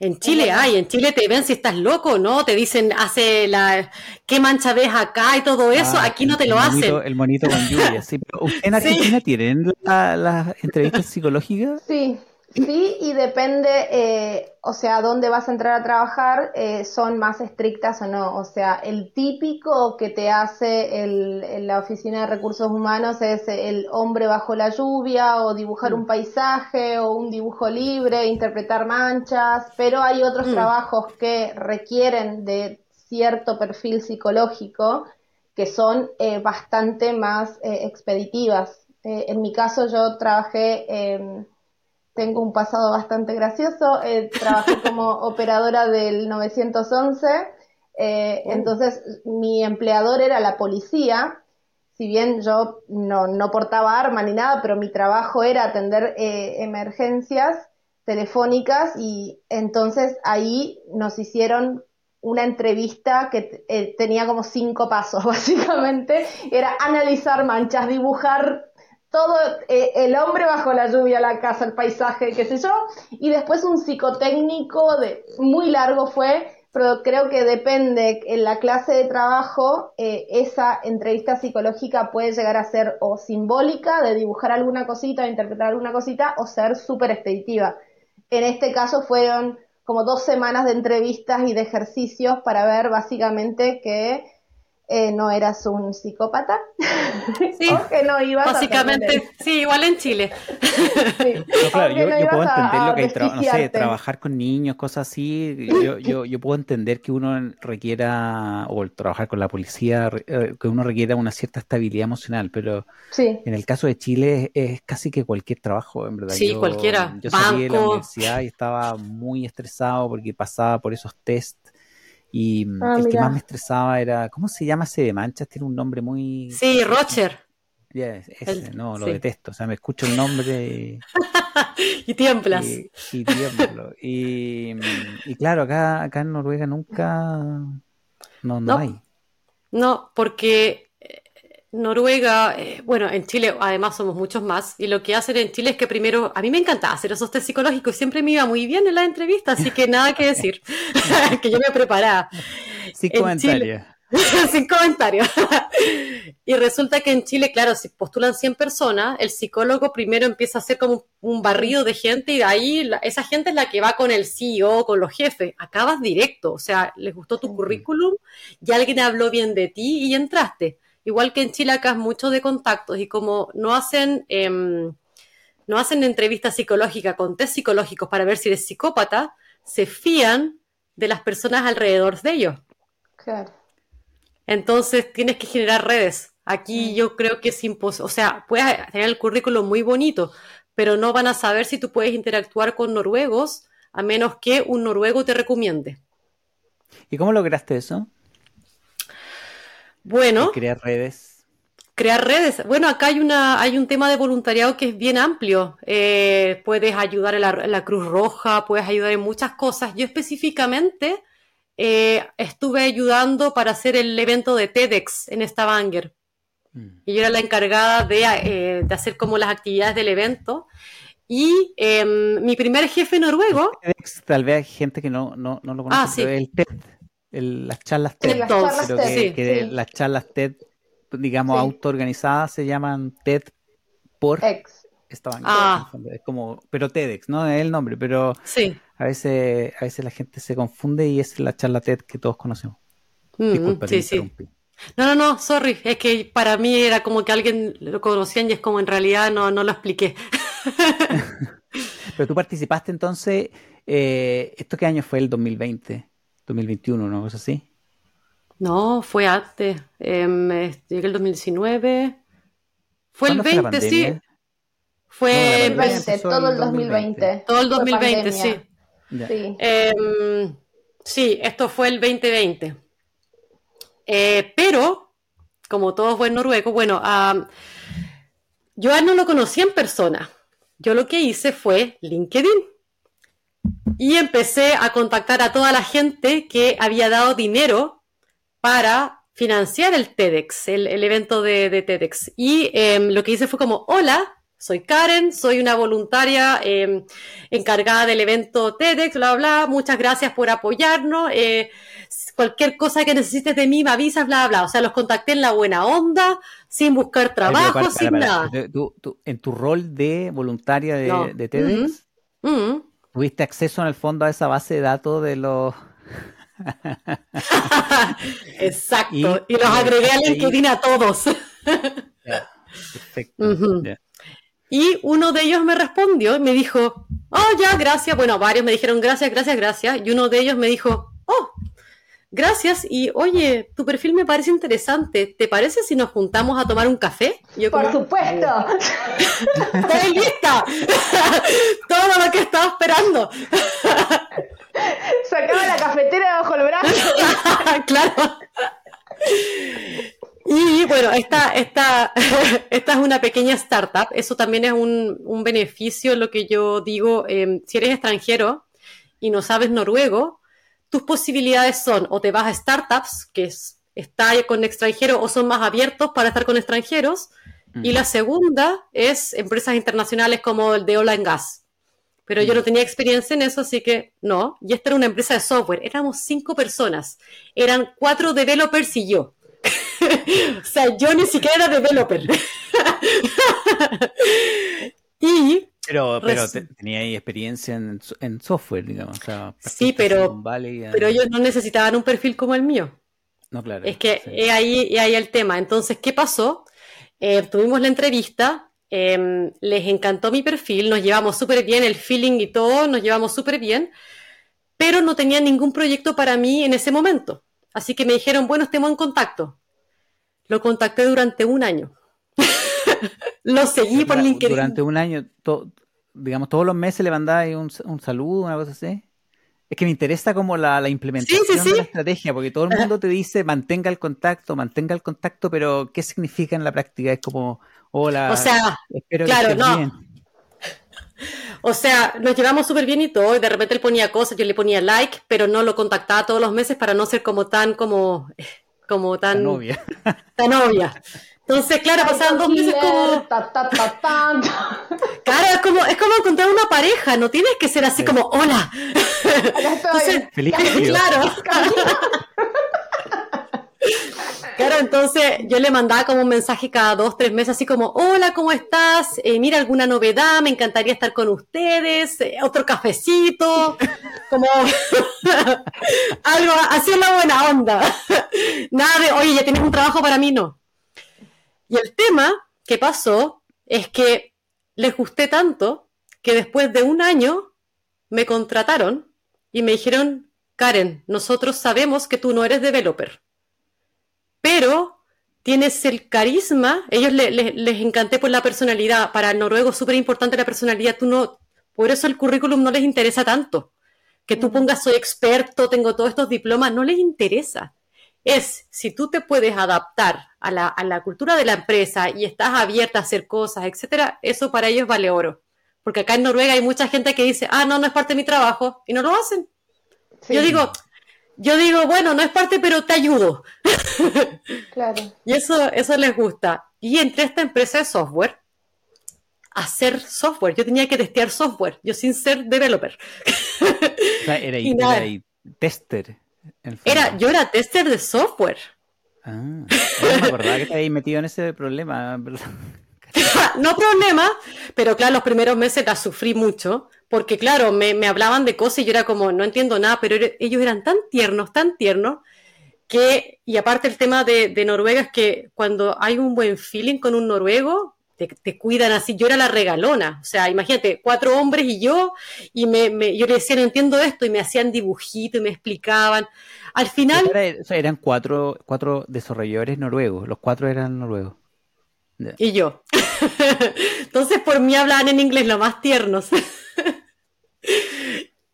En Chile hay, en Chile te ven si estás loco, ¿no? Te dicen, hace la, qué mancha ves acá y todo eso, Ah, aquí no te lo el hacen. monito- el monito con lluvia, sí. Pero ¿usted en Sí. Argentina tienen la- las entrevistas psicológicas? Sí, sí, y depende, eh, o sea, dónde vas a entrar a trabajar, eh, son más estrictas o no. O sea, el típico que te hace el, en la Oficina de Recursos Humanos es el hombre bajo la lluvia, o dibujar un paisaje, o un dibujo libre, interpretar manchas, pero hay otros Mm. trabajos que requieren de cierto perfil psicológico que son eh, bastante más eh, expeditivas. Eh, en mi caso yo trabajé, tengo un pasado bastante gracioso, trabajé como operadora del 911, entonces mi empleador era la policía, si bien yo no, no portaba arma ni nada, pero mi trabajo era atender emergencias telefónicas y entonces ahí nos hicieron una entrevista que eh, tenía como cinco pasos, básicamente. Era analizar manchas, dibujar todo eh, el hombre bajo la lluvia, la casa, el paisaje, qué sé yo. Y después un psicotécnico de, muy largo fue, pero creo que depende en la clase de trabajo, eh, esa entrevista psicológica puede llegar a ser o simbólica, de dibujar alguna cosita, de interpretar alguna cosita, o ser súper expeditiva. En este caso fueron como dos semanas de entrevistas y de ejercicios para ver básicamente que eh, no eras un psicópata. Sí, que no ibas básicamente, sí, igual en Chile. claro, yo, puedo entender lo que hay, no sé, trabajar con niños, cosas así. Yo, yo, yo puedo entender que uno requiera, o trabajar con la policía, eh, que uno requiera una cierta estabilidad emocional, pero en el caso de Chile es, casi que cualquier trabajo, en verdad. Sí, cualquiera. Yo salí de la universidad y estaba muy estresado porque pasaba por esos test y mm, ah, el que más me estresaba era, ¿cómo se llama ese de manchas? Tiene un nombre muy... Sí, Roger. ese, no, lo detesto. O sea, me escucho el nombre y tiemblas. Y, y tiemblo. Y, y, claro, acá, acá en Noruega nunca... No, no, hay. No, porque Noruega, eh, bueno, en Chile además somos muchos más, y lo que hacen en Chile es que primero, a mí me encanta hacer esos test psicológicos, siempre me iba muy bien en la entrevista, así que nada que decir, que yo me preparaba. Sin comentarios. Sin comentarios. y resulta que en Chile, claro, si postulan 100 personas, el psicólogo primero empieza a hacer como un barrido de gente y de ahí esa gente es la que va con el CEO, con los jefes. Acabas directo, o sea, les gustó tu currículum y alguien habló bien de ti y entraste. Igual que en Chile acá es mucho de contactos y como no hacen, em, no hacen entrevistas psicológicas con test psicológicos para ver si eres psicópata, se fían de las personas alrededor de ellos. Claro. Entonces tienes que generar redes. Aquí mm. yo creo que es imposible, o sea, puedes tener el currículum muy bonito, pero no van a saber si tú puedes interactuar con noruegos a menos que un noruego te recomiende. ¿Y cómo lograste eso? Bueno. crear redes. Crear redes. Bueno, acá hay, una, hay un tema de voluntariado que es bien amplio. Eh, puedes ayudar en la, Cruz Roja, puedes ayudar en muchas cosas. Yo específicamente eh, estuve ayudando para hacer el evento de TEDx en Stavanger. Mm. Y yo era la encargada de, eh, de, hacer como las actividades del evento. Y em, mi primer jefe noruego. TEDx, tal vez hay gente que no, no, no lo conoce, ah, sí. el TED las charlas TED, que, las charlas TED, digamos, autoorganizadas se llaman TED por Estaban ah. es como, pero TEDx, ¿no? Es el nombre, pero sí. a veces, a veces la gente se confunde y es la charla TED que todos conocemos. Mm, Disculpa, sí, sí. No, no, no, sorry, es que para mí era como que alguien lo conocían y es como en realidad no, no lo expliqué. pero tú participaste entonces, eh, ¿esto qué año fue el 2020? 2021, ¿no? ¿Es así? No, fue antes. Eh, llegué el 2019. Fue el 20, sí. Fue el 20, todo el 2020. Todo el 2020, sí. Sí. Em, sí, esto fue el 2020. Eh, pero, como todos buen noruegos, bueno, yo a él no lo conocí en persona. Yo lo que hice fue LinkedIn. Y empecé a contactar a toda la gente que había dado dinero para financiar el TEDx, el, evento de, TEDx. Y em, lo que hice fue como, hola, soy Karen, soy una voluntaria em, encargada del evento TEDx, bla, bla, muchas gracias por apoyarnos. Eh, cualquier cosa que necesites de mí, me avisas, bla, bla. O sea, los contacté en la buena onda, sin buscar trabajo, sin nada. en tu rol de voluntaria de, TEDx, ¿Tuviste acceso en el fondo a esa base de datos de los... Exacto, y, los agregué a LinkedIn a todos. perfecto. Y uno de ellos me respondió y me dijo, oh, ya, gracias. Bueno, varios me dijeron gracias, gracias, gracias. Y uno de ellos me dijo, oh, gracias y oye, tu perfil me parece interesante. ¿Te parece si nos juntamos a tomar un café? Por supuesto. Estoy lista. Todo lo que estaba esperando. Sacaba la cafetera bajo el brazo. claro. Y bueno, esta, esta, esta es una pequeña startup. Eso también es un, un beneficio, lo que yo digo. eh, si eres extranjero y no sabes noruego, tus posibilidades son o te vas a startups, que es, está con extranjeros, o son más abiertos para estar con extranjeros. Y la segunda es empresas internacionales como el de Ola en Gas. Pero yo no tenía experiencia en eso, así que no. Y esta era una empresa de software. Éramos cinco personas. Eran cuatro developers y yo. o sea, yo ni siquiera era developer. y Pero, pero te- tenía ahí experiencia en, en software, digamos. o sea, Sí, pero- pero ellos no necesitaban un perfil como el mío. No, claro. Es que sí. es ahí, es ahí el tema. Entonces, ¿qué pasó? Eh, tuvimos la entrevista, eh, les encantó mi perfil, nos llevamos súper bien, el feeling y todo, nos llevamos súper bien, pero no tenían ningún proyecto para mí en ese momento. Así que me dijeron, bueno, estemos en contacto. Lo contacté durante un año. Lo seguí por LinkedIn. Durante un año, to- digamos, todos los meses le ahí un, un saludo, una cosa así. Es que me interesa como la, la implementación Sí, sí, sí. de la estrategia, porque todo el mundo te dice mantenga el contacto, mantenga el contacto, pero ¿qué significa en la práctica? Es como, hola, O sea, espero claro, que estés no. bien. O sea, nos llevamos súper bien y todo, y de repente él ponía cosas, yo le ponía like, pero no lo contactaba todos los meses para no ser como tan, como, como tan, novia. tan obvia. Entonces, claro, pasaban dos meses como, Ta, ta, ta, ta. claro, es como, es como encontrar una pareja, no tienes que ser así como, hola. Entonces, Feliz claro. Claro, entonces yo le mandaba como un mensaje cada dos, tres meses, así como, hola, ¿cómo estás? Eh, mira, alguna novedad, me encantaría estar con ustedes, Eh, otro cafecito, como algo así en la buena onda. Nada de, oye, ya tienes un trabajo para mí, no. Y el tema que pasó es que les gusté tanto que después de un año me contrataron y me dijeron, Karen, nosotros sabemos que tú no eres developer, pero tienes el carisma, ellos le- le- les encanté por la personalidad, para el noruego es súper importante la personalidad, tú no, por eso el currículum no les interesa tanto, que tú pongas soy experto, tengo todos estos diplomas, no les interesa. Es si tú te puedes adaptar a la, a la cultura de la empresa y estás abierta a hacer cosas, etcétera, eso para ellos vale oro. Porque acá en Noruega hay mucha gente que dice, ah, no, no es parte de mi trabajo, y no lo hacen. Sí, Yo digo, yo digo, bueno, no es parte, pero te ayudo. Claro. Y eso, eso les gusta. Y entré a esta empresa de software hacer software. Yo tenía que testear software, yo sin ser developer. O sea, era, Y era tester. Era, yo era tester de software. Ah, no me acordaba que te habías metido en ese problema, ¿verdad? no problema, pero claro, los primeros meses la sufrí mucho, porque claro, me, me hablaban de cosas y yo era como, no entiendo nada, pero ellos eran tan tiernos, tan tiernos, que, y aparte el tema de, de Noruega es que cuando hay un buen feeling con un noruego, te, te cuidan así, yo era la regalona, o sea, imagínate, cuatro hombres y yo, y me, me- yo le decía, no entiendo esto, y me hacían dibujitos y me explicaban. Al final, Era- o sea, eran cuatro, cuatro desarrolladores noruegos, los cuatro eran noruegos. Y yo. Entonces por mí hablaban en inglés lo más tiernos.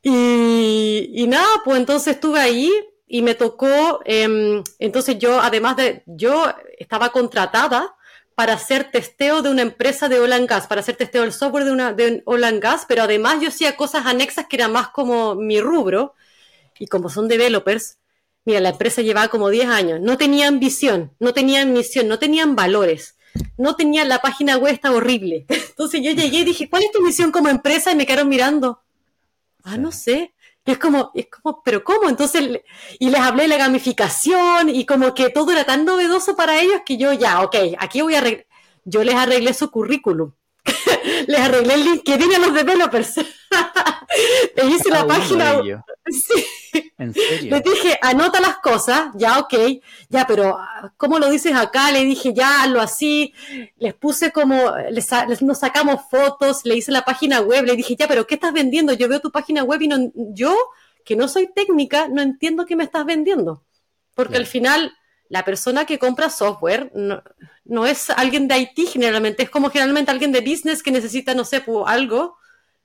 y, y nada, pues entonces estuve ahí y me tocó, em, entonces yo, además de, yo estaba contratada para hacer testeo de una empresa de oil and gas, para hacer testeo del software de una de oil and gas, pero además yo hacía cosas anexas que eran más como mi rubro, y como son developers, mira, la empresa llevaba como 10 años, no tenían visión, no tenían misión, no tenían valores, no tenían la página web, estaba horrible. Entonces yo llegué y dije, ¿cuál es tu misión como empresa? Y me quedaron mirando. Ah, no sé. Es como, es como, pero ¿cómo? Entonces, y les hablé de la gamificación y como que todo era tan novedoso para ellos que yo ya, ok, aquí voy a arreglar. Yo les arreglé su currículum. les arreglé el LinkedIn a los developers. Les hice Cada la página. Sí. ¿En serio? Les dije, anota las cosas, ya, ok, ya, pero ah, ¿cómo lo dices acá? Le dije, ya, hazlo así. Les puse como, les, nos sacamos fotos, le hice la página web, le dije, ya, pero ¿qué estás vendiendo? Yo veo tu página web y no, yo que no soy técnica, no entiendo qué me estás vendiendo. Porque al final, la persona que compra software no, es alguien de IT generalmente, es como generalmente alguien de business que necesita, no sé, pues, algo.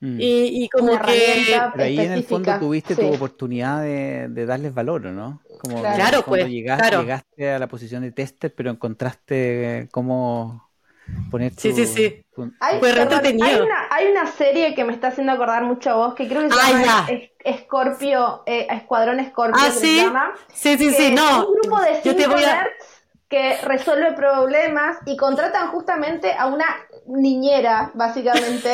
Mm. Y, como que... ahí en el fondo tuviste tu oportunidad de, darles valor, ¿no? Como claro, pues, llegaste, llegaste a la posición de tester, pero encontraste cómo poner Sí, sí, sí. Hay, hay, una, serie que me está haciendo acordar mucho a vos, que creo que se llama Scorpio, eh, Escuadrón Scorpio, ah, ¿sí? se llama. Sí, sí, sí, no. un grupo de cinco nerds que resuelve problemas y contratan justamente a una niñera, básicamente.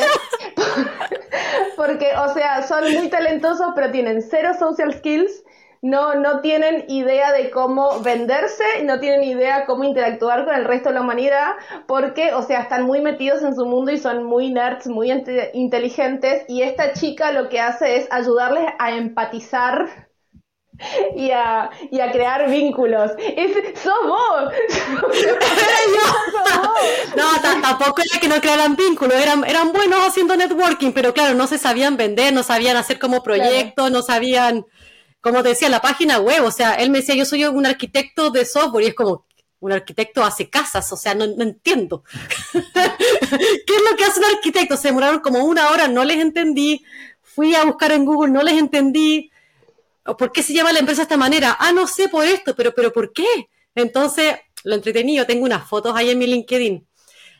Porque, o sea, son muy talentosos, pero tienen cero social skills no, no tienen idea de cómo venderse, no tienen idea cómo interactuar con el resto de la humanidad, porque, o sea, están muy metidos en su mundo y son muy nerds, muy inteligentes, y esta chica lo que hace es ayudarles a empatizar y a, y a crear vínculos. Es, ¡Sos vos! no, tampoco era que no crearan vínculos, eran, eran buenos haciendo networking, pero claro, no se sabían vender, no sabían hacer como proyectos, no sabían como te decía, la página web, o sea, él me decía, yo soy un arquitecto de software y es como, un arquitecto hace casas, o sea, no, entiendo. ¿Qué es lo que hace un arquitecto? Se demoraron como una hora, no les entendí. Fui a buscar en Google, no les entendí. ¿Por qué se llama la empresa de esta manera? Ah, no sé por esto, pero, pero ¿por qué? Entonces, lo entretenido, tengo unas fotos ahí en mi LinkedIn.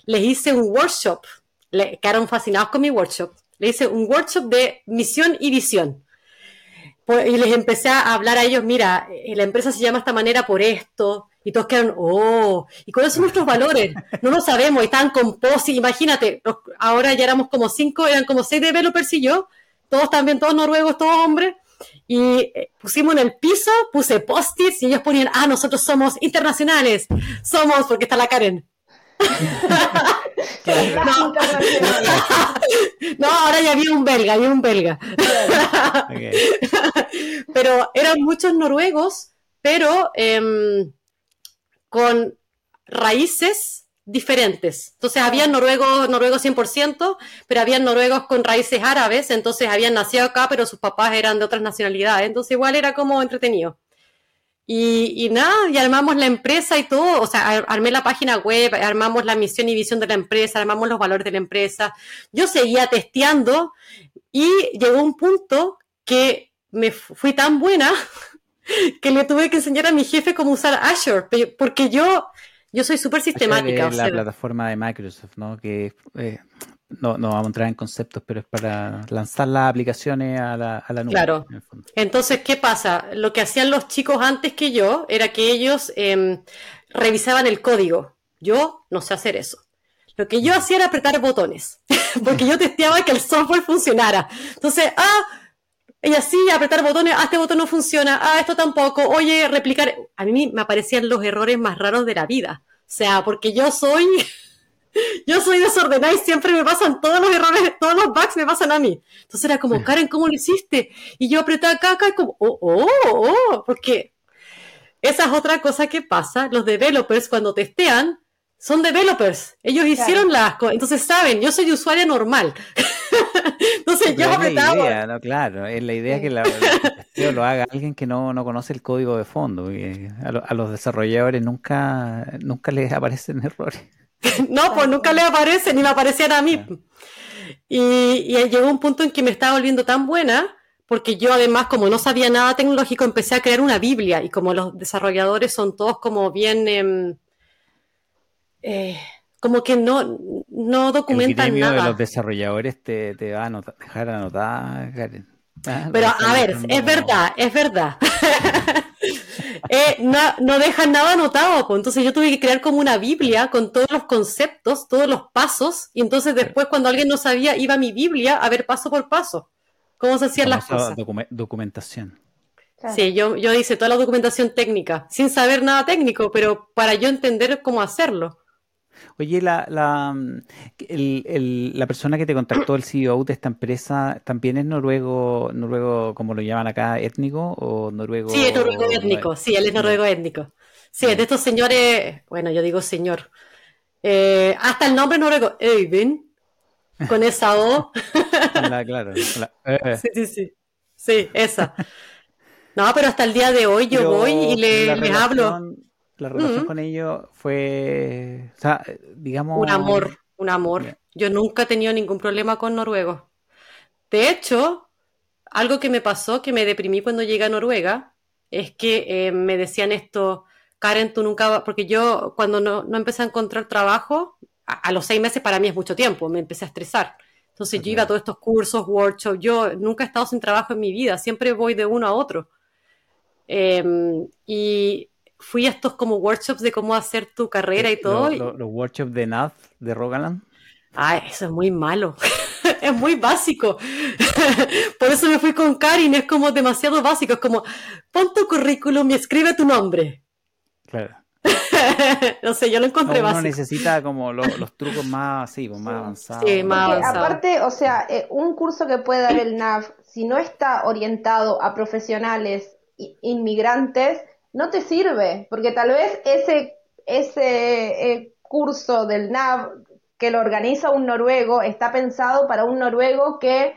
Les hice un workshop, le, quedaron fascinados con mi workshop. Le hice un workshop de misión y visión. Y les empecé a hablar a ellos, mira, eh, la empresa se llama de esta manera por esto, y todos quedaron, oh, ¿y cuáles son nuestros valores? No lo sabemos, estaban con post imagínate, ahora ya éramos como cinco, eran como seis developers y yo, todos también, todos noruegos, todos hombres, y eh, pusimos en el piso, puse post-its y ellos ponían, ah, nosotros somos internacionales, somos, porque está la Karen, no. ahora ya había un belga, había un belga. pero eran muchos noruegos, pero em, con raíces diferentes. Entonces había noruegos, noruegos 100%, pero había noruegos con raíces árabes, entonces habían nacido acá, pero sus papás eran de otras nacionalidades, entonces igual era como entretenido. Y, nada, y armamos la empresa y todo, o sea, armé la página web, armamos la misión y visión de la empresa, armamos los valores de la empresa. Yo seguía testeando y llegó un punto que me fui tan buena que le tuve que enseñar a mi jefe cómo usar Azure, porque yo, yo soy súper sistemática. Es la plataforma de Microsoft, ¿no? Que eh, no, no vamos a entrar en conceptos, pero es para lanzar las aplicaciones a la, a la nube. Claro. Entonces, ¿qué pasa? Lo que hacían los chicos antes que yo era que ellos em, revisaban el código. Yo no sé hacer eso. Lo que yo hacía era apretar botones, porque yo testeaba que el software funcionara. Entonces, ah, y así apretar botones, ah, este botón no funciona, ah, esto tampoco, oye, replicar. A mí me aparecían los errores más raros de la vida. O sea, porque yo soy yo soy desordenada y siempre me pasan todos los errores, todos los bugs me pasan a mí. Entonces era como, Karen, ¿cómo lo hiciste? Y yo apretaba acá, y como, oh, oh, oh, porque esa es otra cosa que pasa. Los developers cuando testean, son developers. Ellos hicieron las cosas. Entonces saben, yo soy usuaria normal. Entonces yo apretaba. Idea, no, claro, es la idea que la, lo haga alguien que no, no, conoce el código de fondo. A, a, los desarrolladores nunca, nunca les aparecen errores. no, pues nunca le aparece, ni me aparecían a mí. Y, llegó un punto en que me estaba volviendo tan buena, porque yo además, como no sabía nada tecnológico, empecé a crear una Biblia, y como los desarrolladores son todos como bien... Em, eh, como que no, no documentan el nada. de los desarrolladores te, te va a dejar anotar, ah, Pero a ver, es verdad, es verdad. Eh, no, no dejan nada anotado. Pues. Entonces yo tuve que crear como una Biblia con todos los conceptos, todos los pasos. Y entonces después cuando alguien no sabía, iba a mi Biblia a ver paso por paso cómo se hacían las cosas. documentación. Sí, yo, yo hice toda la documentación técnica, sin saber nada técnico, pero para yo entender cómo hacerlo. Oye, la, la, el, la persona que te contactó, el CEO de esta empresa, ¿también es noruego, noruego como lo llaman acá, étnico o noruego? Sí, es noruego étnico, sí, él es noruego étnico. Sí, es de estos señores, bueno, yo digo señor, eh, hasta el nombre noruego, Eyvind, con esa O. claro. Eh, eh. Sí, sí, sí. Sí, esa. No, pero hasta el día de hoy yo Pero voy y le, la les hablo. La relación Mm. con ellos fue, o sea, digamos... Un amor, un amor. Yo nunca he tenido ningún problema con noruegos. De hecho, algo que me pasó, que me deprimí cuando llegué a Noruega, es que eh, me decían esto, Karen, tú nunca, va-", porque yo cuando no, no empecé a encontrar trabajo, a, a los seis meses para mí es mucho tiempo, me empecé a estresar. Entonces yo iba a todos estos cursos, workshops, yo nunca he estado sin trabajo en mi vida, siempre voy de uno a otro. Eh, y fui a estos como workshops de cómo hacer tu carrera y todo. Los workshops de NAV de Rogaland. Ay, eso es muy malo. es muy básico. Por eso me fui con Karin, es como demasiado básico. Es como, pon tu currículum y escribe tu nombre. Claro. no sé, yo lo No, encontré uno básico. necesita como lo- los trucos más, sí, pues, más avanzados. Sí, más avanzado. aparte, o sea, eh, un curso que puede dar el NAV, si no está orientado a profesionales inmigrantes, no te sirve, porque tal vez ese, ese eh, curso del NAV que lo organiza un noruego está pensado para un noruego que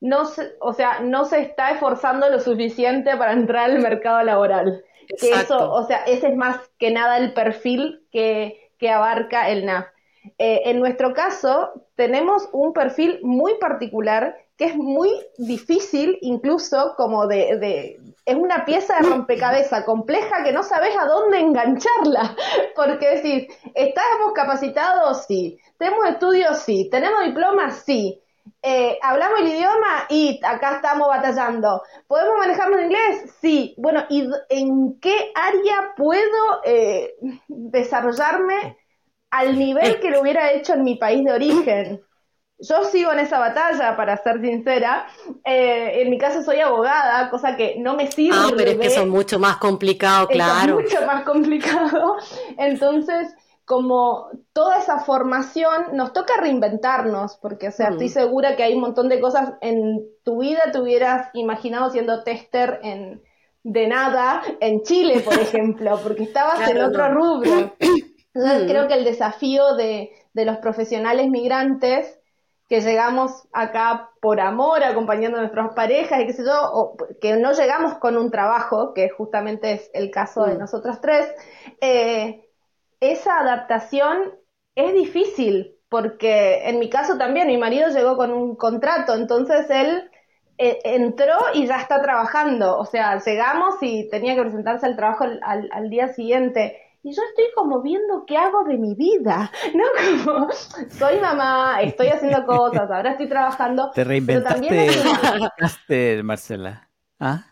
no se, o sea, no se está esforzando lo suficiente para entrar al mercado laboral. Que eso, o sea, ese es más que nada el perfil que, que abarca el NAF. Eh, en nuestro caso, tenemos un perfil muy particular que es muy difícil, incluso como de, de- es una pieza de rompecabezas compleja que no sabes a dónde engancharla, porque decís, ¿estamos capacitados? Sí. ¿Tenemos estudios? Sí. ¿Tenemos diplomas? Sí. Eh, ¿Hablamos el idioma? Y acá estamos batallando. ¿Podemos manejarlo en inglés? Sí. Bueno, ¿y en qué área puedo eh, desarrollarme al nivel que lo hubiera hecho en mi país de origen? Yo sigo en esa batalla, para ser sincera. Eh, en mi caso soy abogada, cosa que no me sirve. Ah, pero es que son mucho más complicados, Eso claro. Es mucho más complicado. Entonces, como toda esa formación, nos toca reinventarnos, porque, o sea, Mm. estoy segura que hay un montón de cosas en tu vida te hubieras imaginado siendo tester en de nada en Chile, por ejemplo, porque estabas en Claro, otro no. rubro. Entonces, Mm. creo que el desafío de, de los profesionales migrantes que llegamos acá por amor, acompañando a nuestras parejas y qué sé yo, o que no llegamos con un trabajo, que justamente es el caso de Mm. nosotras tres, eh, esa adaptación es difícil, porque en mi caso también, mi marido llegó con un contrato, entonces él eh, entró y ya está trabajando, o sea, llegamos y tenía que presentarse al trabajo al día siguiente. Y yo estoy como viendo qué hago de mi vida, ¿no? Como, soy mamá, estoy haciendo cosas, ahora estoy trabajando. Te pero también reinventaste hay una- caster, Marcela. ¿Ah?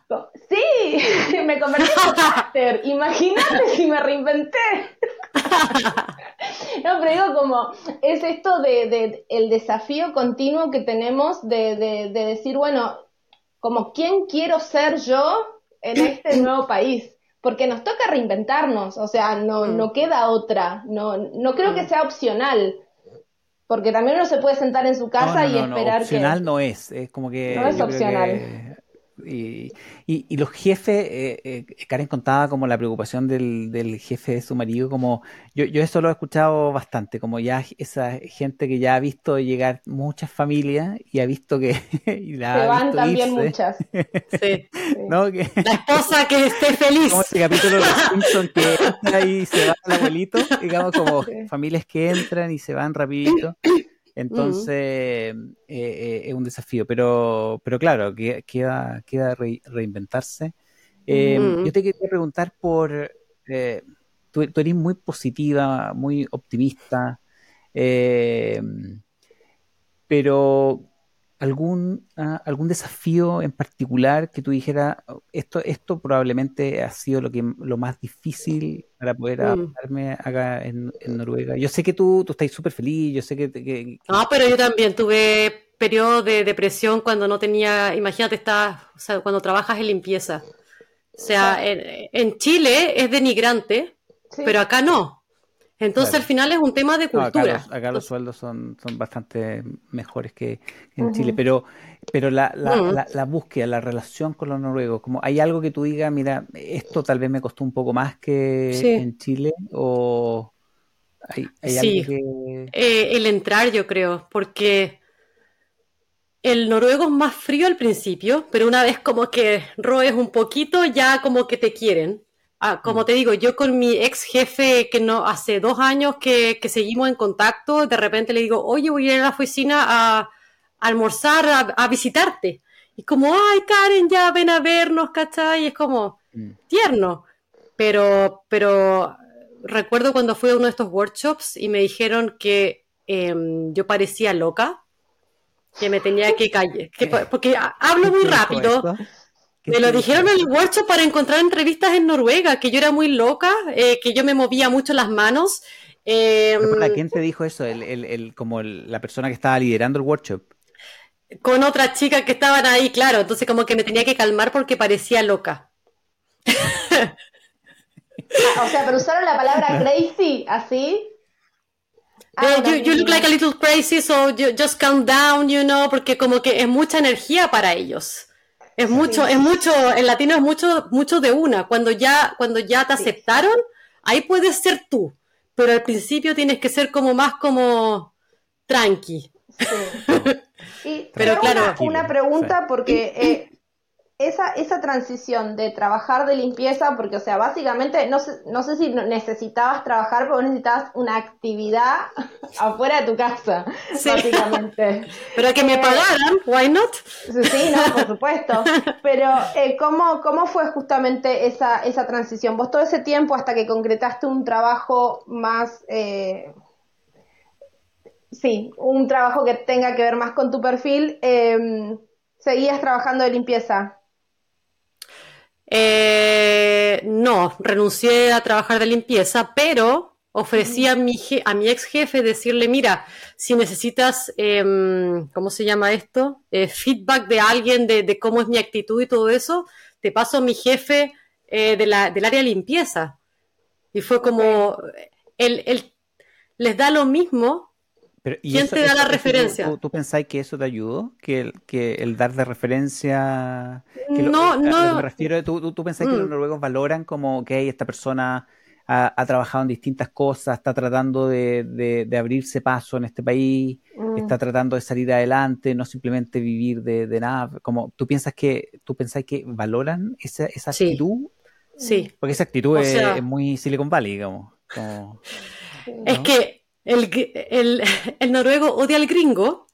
Sí, me convertí en caster. Imagínate si me reinventé. No, pero digo como, es esto de, de el desafío continuo que tenemos de, de, de decir, bueno, como quién quiero ser yo en este nuevo país. Porque nos toca reinventarnos, o sea, no, Mm. no queda otra, no, no creo que sea opcional, porque también uno se puede sentar en su casa no, y no, no, esperar opcional que... no es, es como que No es opcional. que- y, y, y los jefes, eh, eh, Karen contaba como la preocupación del, del jefe de su marido, como yo, yo eso lo he escuchado bastante, como ya esa gente que ya ha visto llegar muchas familias y ha visto que y la Se ha van también irse, muchas. Sí. ¿no? Que, La esposa que esté feliz. como ese capítulo de los Simpsons que entra y se va el abuelito, digamos como Sí. familias que entran y se van rapidito. Entonces eh, eh, es un desafío, pero, pero claro, que- queda, queda re- reinventarse. Eh, Ujú. Yo te quería preguntar por, eh, tú, tú eres muy positiva, muy optimista, eh, pero algún, ah, algún desafío en particular que tú dijeras, "Oh, esto, esto probablemente ha sido lo que lo más difícil para poder Mm. adaptarme acá en, en Noruega. Yo sé que tú, tú estás súper feliz, yo sé que, que- que- No, pero yo también tuve periodo de depresión cuando no tenía, imagínate, estás, o sea, cuando trabajas en limpieza. O sea, en, en Chile es denigrante, Sí. pero acá no. Entonces Claro. al final es un tema de No, acá cultura. los, acá los sueldos son, son bastante mejores que en. Chile, pero, pero la, la, Mm. la, la búsqueda, la relación con los noruegos, como hay algo que tú digas, mira, esto tal vez me costó un poco más que Sí. en Chile, o hay, hay Sí. algo que... eh, el entrar, yo creo, porque el noruego es más frío al principio, pero una vez como que roes un poquito, ya como que te quieren. Ah, como te digo, yo con mi ex jefe, que no hace dos años que, que seguimos en contacto, de repente le digo, oye, voy a ir a la oficina a, almorzar, a, visitarte. Y como, ay, Karen, ya ven a vernos, ¿cachai? Y es como Mm. tierno. Pero, pero recuerdo cuando fui a uno de estos workshops y me dijeron que em, yo parecía loca, que me tenía que callar, que- porque ha- hablo muy ¿Quién dijo rápido. esto? ¿Quién Me lo dijeron en el workshop para encontrar entrevistas en Noruega, que yo era muy loca, eh, que yo me movía mucho las manos. ¿para ¿Quién te dijo eso? El, el- el- como el- la persona que estaba liderando el workshop. con otras chicas que estaban ahí, claro, entonces como que me tenía que calmar porque parecía loca. Ah, o sea, pero usaron la palabra crazy, así. Ah, Eh, you, you look like a little crazy, so you just calm down, you know, porque como que es mucha energía para ellos. Es mucho, es mucho, en latino es mucho, mucho de una. Cuando ya, cuando ya te aceptaron, ahí puedes ser tú. Pero al principio tienes que ser como más como tranqui. Sí. Y Pero claro. una, una pregunta porque eh, esa, esa transición de trabajar de limpieza, porque o sea, básicamente, no sé, no sé si necesitabas trabajar, pero necesitabas una actividad afuera de tu casa, Sí. básicamente. Pero que me Eh, pagaran, why not? Sí, sí, no, por supuesto. Pero, eh, ¿cómo, ¿cómo fue justamente esa, esa transición? Vos todo ese tiempo hasta que concretaste un trabajo más, eh, sí, un trabajo que tenga que ver más con tu perfil, eh, ¿seguías trabajando de limpieza? Eh, no, renuncié a trabajar de limpieza, pero ofrecí a mi, je- a mi ex jefe decirle, mira, si necesitas, em, ¿cómo se llama esto? Eh, feedback de alguien de, de cómo es mi actitud y todo eso, te paso a mi jefe eh, de la- del área de limpieza. Y fue como, él, él les da lo mismo. Pero, ¿y ¿Quién te da la referencia? ¿tú, tú pensáis que eso te ayudó? ¿Que el, que el dar de referencia... Que lo- No, lo que no. me refiero, ¿tú, tú, tú pensáis que Mm. los noruegos valoran como que esta persona ha, ha trabajado en distintas cosas, está tratando de, de- de abrirse paso en este país, Mm. está tratando de salir adelante, no simplemente vivir de, de nada? Como, ¿Tú piensas que, tú pensáis que valoran esa, esa Sí. actitud? Sí. Porque esa actitud es, sea- es muy Silicon Valley, digamos. Como- Es que el, gr- el, el noruego odia al gringo,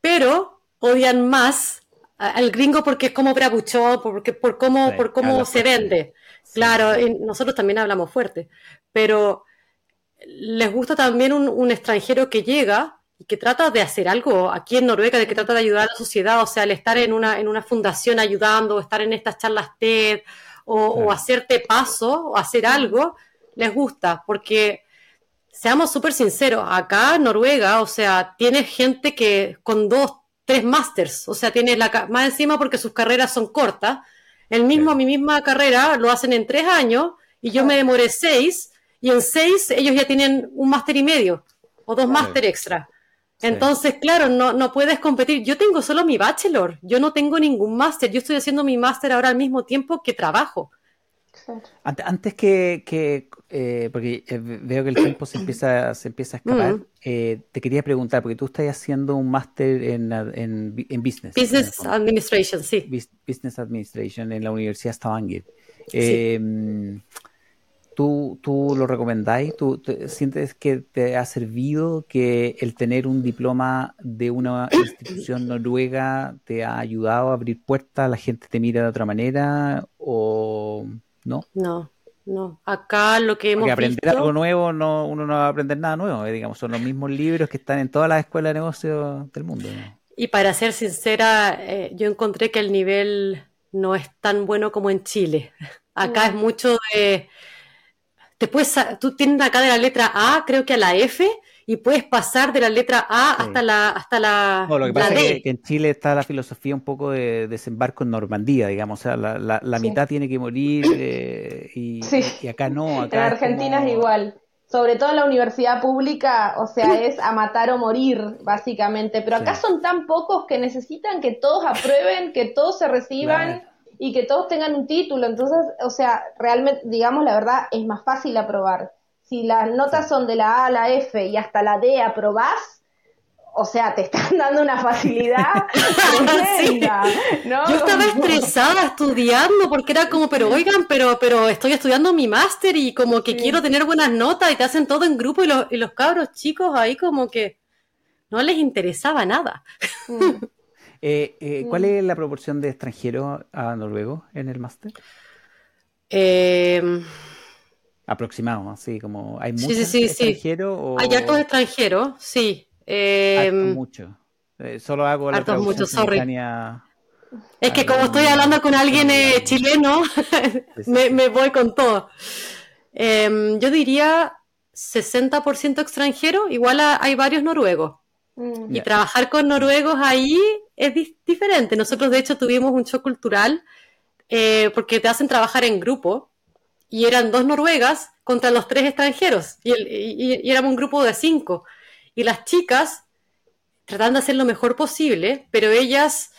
pero odian más al gringo porque es como bravuchón, porque por cómo, Sí, por cómo habla se fuerte. vende. Sí, Claro, sí. nosotros también hablamos fuerte, pero les gusta también un, un extranjero que llega y que trata de hacer algo aquí en Noruega, de que trata de ayudar a la sociedad, o sea, el estar en una, en una fundación ayudando, o estar en estas charlas TED, o, o hacerte paso, o hacer algo, les gusta, porque seamos súper sinceros, acá Noruega, o sea, tienes gente que con dos, tres másters, o sea, tienes la, más encima porque sus carreras son cortas, el mismo, mi misma carrera lo hacen en tres años y yo me demoré seis y en seis ellos ya tienen un máster y medio o dos máster extra. Sí. Entonces, claro, no, no puedes competir. Yo tengo solo mi bachelor, yo no tengo ningún máster, yo estoy haciendo mi máster ahora al mismo tiempo que trabajo. Claro. Antes que, que, eh, porque eh, veo que el tiempo se empieza, se empieza a escapar, Mm. eh, te quería preguntar, porque tú estás haciendo un máster en, en, en business, Business. Administration, sí. Bus- Business Administration en la Universidad Stavanger. Eh, ¿tú, ¿Tú lo recomendáis? ¿Tú te- sientes que te ha servido que el tener un diploma de una institución noruega te ha ayudado a abrir puertas, la gente te mira de otra manera o no? No, no. Acá lo que hemos Porque aprender visto... algo nuevo, no, uno no va a aprender nada nuevo, eh, digamos, son los mismos libros que están en todas las escuelas de negocios del mundo. ¿no? Y para ser sincera, eh, yo encontré que el nivel no es tan bueno como en Chile. Acá es mucho de... Te puedes, sa- tú tienes acá de la letra A, creo que a la F, y puedes pasar de la letra A Sí. hasta la, hasta la, No, lo que la pasa D. es que, que en Chile está la filosofía un poco de desembarco en Normandía, digamos, o sea, la, la- la Sí. mitad tiene que morir eh, y, Sí. y acá no, En es Argentina como- es igual. Sobre todo en la universidad pública, o sea, es a matar o morir, básicamente. Pero acá Sí. son tan pocos que necesitan que todos aprueben, que todos se reciban y que todos tengan un título. Entonces, o sea, realmente, digamos la verdad, es más fácil aprobar. Si las notas son de la A a la F y hasta la D aprobás, o sea, te están dando una facilidad tremenda, ¿no? Yo estaba estresada estudiando porque era como, pero oigan, pero, pero estoy estudiando mi máster y como que Sí. quiero tener buenas notas y te hacen todo en grupo y los, y los cabros chicos ahí como que no les interesaba nada. Mm. Eh, eh, ¿Cuál Mm. es la proporción de extranjeros a noruegos en el máster? Eh, Aproximado, así como hay muchos sí, sí, sí. extranjeros o hay hartos extranjeros, sí. Eh, hartos muchos. Eh, solo hago la traducción simultánea. Es que como estoy hablando con alguien eh, chileno, me, voy con todo. Em, yo diría 60% extranjero, igual a- hay varios noruegos. Mm. Y trabajar con noruegos ahí es di- diferente. Nosotros, de hecho, tuvimos un show cultural eh, porque te hacen trabajar en grupo y eran dos noruegas contra los tres extranjeros y, el- y- y éramos un grupo de cinco. Y las chicas tratando de hacer lo mejor posible, pero ellas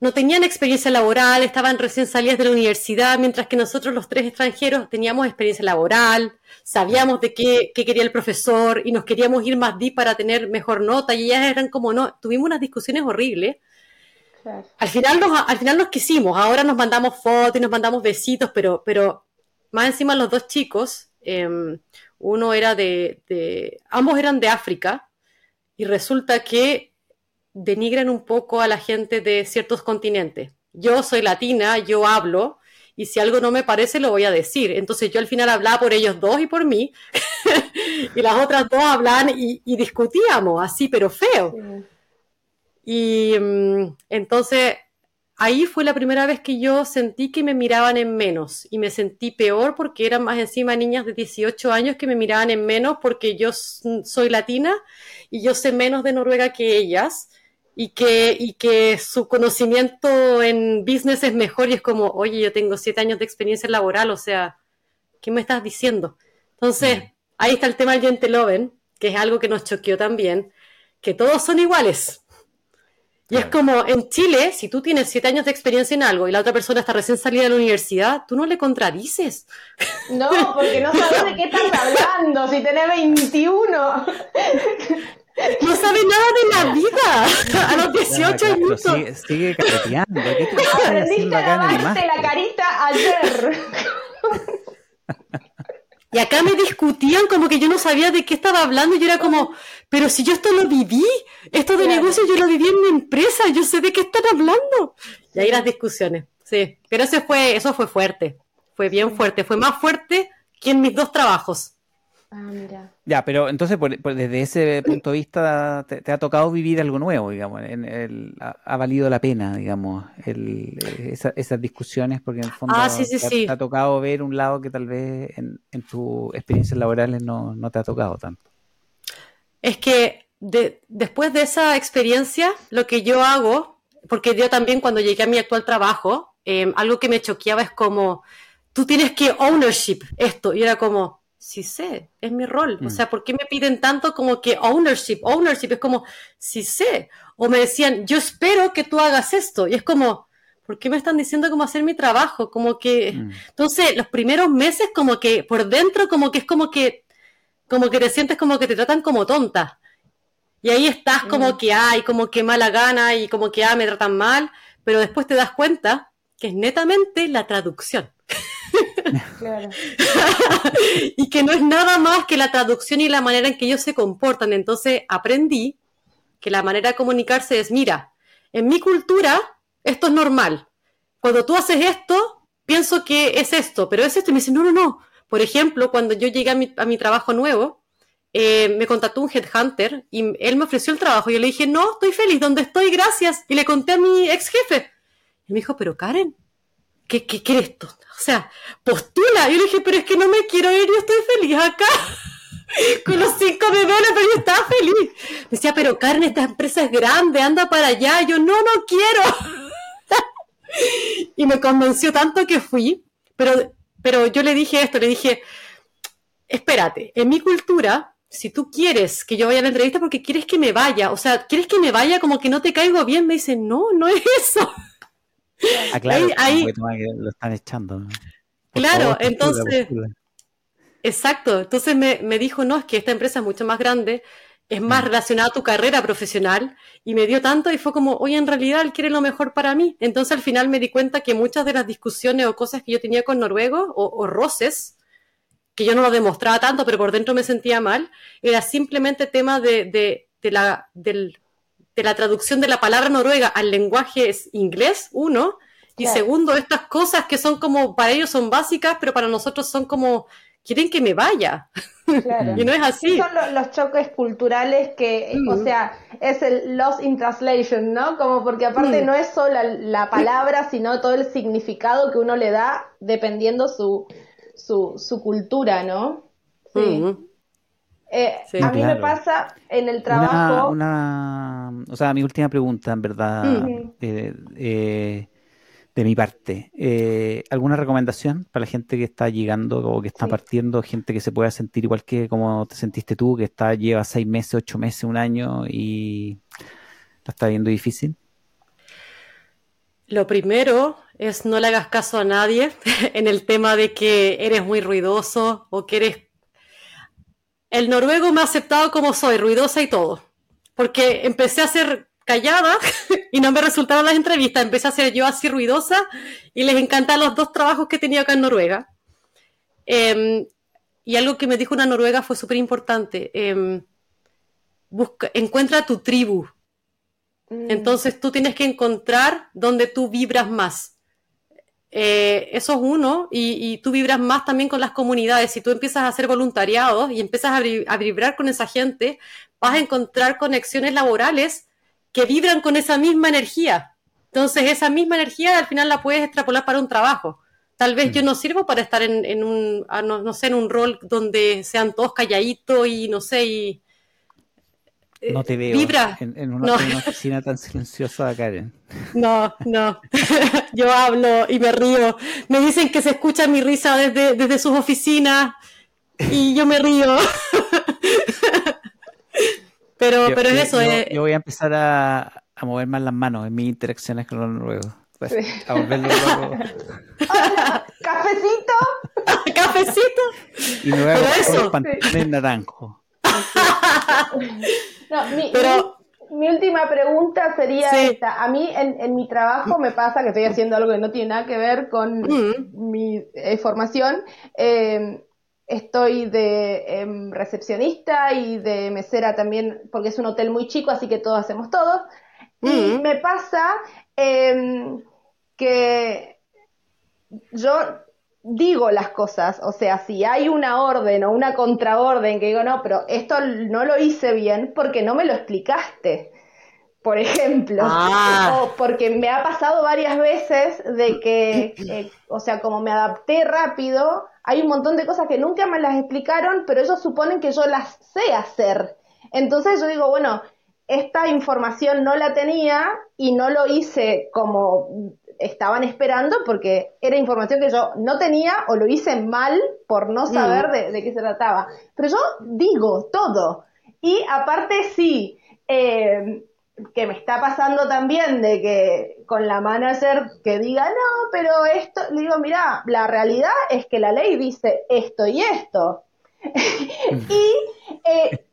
no tenían experiencia laboral, estaban recién salidas de la universidad, mientras que nosotros los tres extranjeros teníamos experiencia laboral, sabíamos de qué, qué quería el profesor y nos queríamos ir más deep para tener mejor nota y ellas eran como no, tuvimos unas discusiones horribles. Claro. Al final nos, al final nos quisimos, ahora nos mandamos fotos y nos mandamos besitos, pero, pero más encima los dos chicos, eh, uno era de, de, ambos eran de África y resulta que denigran un poco a la gente de ciertos continentes. Yo soy latina, yo hablo, y si algo no me parece lo voy a decir. Entonces yo al final hablaba por ellos dos y por mí, y las otras dos hablaban y, y discutíamos así, pero feo. Sí. Y mm, entonces ahí fue la primera vez que yo sentí que me miraban en menos y me sentí peor porque eran más encima niñas de 18 años que me miraban en menos porque yo soy latina y yo sé menos de Noruega que ellas y que, y que su conocimiento en business es mejor y es como, oye, yo tengo siete años de experiencia laboral, o sea, ¿qué me estás diciendo? Entonces, ahí está el tema del Genteloven, que es algo que nos choqueó también, que todos son iguales. Y es como en Chile, si tú tienes siete años de experiencia en algo y la otra persona está recién salida de la universidad, tú no le contradices. No, porque no sabes de qué estás hablando, si tenés 21. No sabe nada de la vida a los 18 Ya, claro, minutos. sigue, sigue carreteando. ¿Qué te estás Aprendiste a lavarte la carita ayer. Y acá me discutían como que yo no sabía de qué estaba hablando y yo era como, pero si yo esto lo viví, esto de Claro. negocio yo lo viví en mi empresa, yo sé de qué están hablando. Y ahí las discusiones, sí. Pero eso fue, eso fue fuerte, fue bien fuerte, fue más fuerte que en mis dos trabajos. Ah, mira. Ya, pero entonces por- por- desde ese punto de vista te, te ha tocado vivir algo nuevo, digamos, en el- ha, ha valido la pena, digamos, el, esa- esas discusiones, porque en el fondo Ah, sí, sí, te, ha- sí. te ha tocado ver un lado que tal vez en, en tus experiencias laborales no, no te ha tocado tanto. Es que de- después de esa experiencia, lo que yo hago, porque yo también cuando llegué a mi actual trabajo, eh, algo que me choqueaba es como, tú tienes que ownership esto. Y era como, sí sé, es mi rol. O Mm. sea, ¿por qué me piden tanto como que ownership? Ownership es como, sí sé. O me decían, yo espero que tú hagas esto. Y es como, ¿por qué me están diciendo cómo hacer mi trabajo? Como que... Mm. Entonces, los primeros meses como que por dentro como que es como que como que te sientes como que te tratan como tonta. Y ahí estás como Mm. que ay, como que mala gana y como que ah, me tratan mal, pero después te das cuenta que es netamente la traducción. Claro. y que no es nada más que la traducción y la manera en que ellos se comportan. Entonces aprendí que la manera de comunicarse es, mira, en mi cultura esto es normal. Cuando tú haces esto, pienso que es esto, pero es esto. Y me dicen, no, no, no. Por ejemplo, cuando yo llegué a mi, a mi trabajo nuevo, eh, me contactó un headhunter y él me ofreció el trabajo. Yo le dije, no, estoy feliz donde estoy, gracias. Y le conté a mi ex jefe. Y me dijo, pero Karen, ¿qué, qué quieres tú? O sea, postula. Yo le dije, pero es que no me quiero ir, yo estoy feliz acá. Con los cinco bebés, pero yo estaba feliz. Me decía, pero Karen, esta empresa es grande, anda para allá. Yo, no, no quiero. y me convenció tanto que fui. Pero, pero yo le dije esto, le dije, espérate, en mi cultura, si tú quieres que yo vaya a la entrevista porque quieres que me vaya, o sea, quieres que me vaya como que no te caigo bien, me dice, no, no es eso. Ah, claro, Ahí- que lo están echando. Claro, favor, entonces- postula. Exacto, entonces me, me dijo, no, es que esta empresa es mucho más grande es más relacionado a tu carrera profesional y me dio tanto y fue como, oye, en realidad él quiere lo mejor para mí. Entonces al final me di cuenta que muchas de las discusiones o cosas que yo tenía con noruego o, o roces, que yo no lo demostraba tanto, pero por dentro me sentía mal, era simplemente tema de, de, de la, del, de la traducción de la palabra noruega al lenguaje inglés, uno, y Claro. segundo, estas cosas que son como, para ellos son básicas, pero para nosotros son como, quieren que me vaya. Claro. Y no es así. Son lo- los choques culturales que, o Mm. sea, es el lost in translation, ¿no? Como porque aparte Mm. no es solo la, la palabra, sino todo el significado que uno le da dependiendo su, su, su cultura, ¿no? Sí. Mm. Eh, Sí. a mí me pasa en el Una, trabajo. una, o sea, mi última pregunta, en verdad, eh, eh, de mi parte. Eh, ¿alguna recomendación para la gente que está llegando o que está Sí. partiendo, gente que se pueda sentir igual que como te sentiste tú, que está lleva seis meses, ocho meses, un año y la está viendo difícil? Lo primero es no le hagas caso a nadie en el tema de que eres muy ruidoso o que eres... El noruego me ha aceptado como soy, ruidosa y todo. Porque empecé a ser callada y no me resultaron las entrevistas. Empecé a ser yo así ruidosa y les encantan los dos trabajos que he tenido acá en Noruega. Em, y algo que me dijo una noruega fue súper importante. em, busca, encuentra tu tribu. Mm, Entonces tú tienes que encontrar donde tú vibras más. Eh, eso es uno, y, y tú vibras más también con las comunidades. Si tú empiezas a hacer voluntariado y empiezas a, vib- a vibrar con esa gente, vas a encontrar conexiones laborales que vibran con esa misma energía. Entonces esa misma energía al final la puedes extrapolar para un trabajo. Tal vez yo no sirvo para estar en, en un, ah, no, no sé, en un rol donde sean todos calladitos y no sé, y No te veo vibra. en, en una, No. en una oficina tan silenciosa, Karen. No, no. Yo hablo y me río. Me dicen que se escucha mi risa desde, desde sus oficinas y yo me río. Pero, Yo- pero es eso. yo, eh, yo voy a empezar a, a mover más las manos en mis interacciones con los noruegos. Pues, Sí. A volverlo loco. ¿Cafecito? Cafecito. Y me voy a un pantalón naranjo. No, mi, Pero- mi- mi última pregunta sería Sí. esta. A mí en, en mi trabajo me pasa que estoy haciendo algo que no tiene nada que ver con Mm. mi eh, formación. Eh, estoy de em, recepcionista y de mesera también, porque es un hotel muy chico, así que todos hacemos todo. Y Mm. me pasa em, que yo digo las cosas, o sea, si hay una orden o una contraorden que digo, no, pero esto no lo hice bien porque no me lo explicaste, por ejemplo, Ah. o porque me ha pasado varias veces de que, eh, o sea, como me adapté rápido, hay un montón de cosas que nunca me las explicaron, pero ellos suponen que yo las sé hacer. Entonces yo digo, bueno, esta información no la tenía y no lo hice como estaban esperando porque era información que yo no tenía o lo hice mal por no saber de, de qué se trataba. Pero yo digo todo. Y aparte sí, eh, que me está pasando también de que con la manager que diga, no, pero esto, le digo, mira, la realidad es que la ley dice esto y esto. y eh,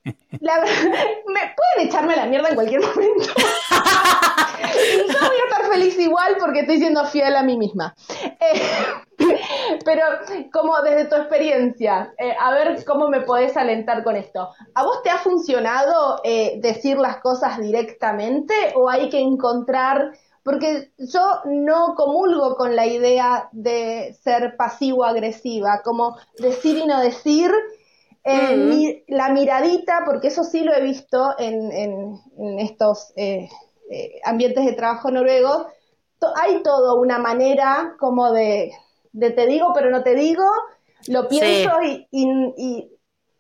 la verdad, me pueden echarme la mierda en cualquier momento. yo voy a estar feliz igual porque estoy siendo fiel a mí misma. Eh, pero como desde tu experiencia, eh, a ver cómo me podés alentar con esto. ¿A vos te ha funcionado eh, decir las cosas directamente o hay que encontrar... Porque yo no comulgo con la idea de ser pasivo-agresiva, como decir y no decir, eh, Mm. mi- la miradita, porque eso sí lo he visto en, en- en estos eh, eh, ambientes de trabajo noruegos, to- hay toda una manera como de, de te digo pero no te digo, lo pienso y, y- y-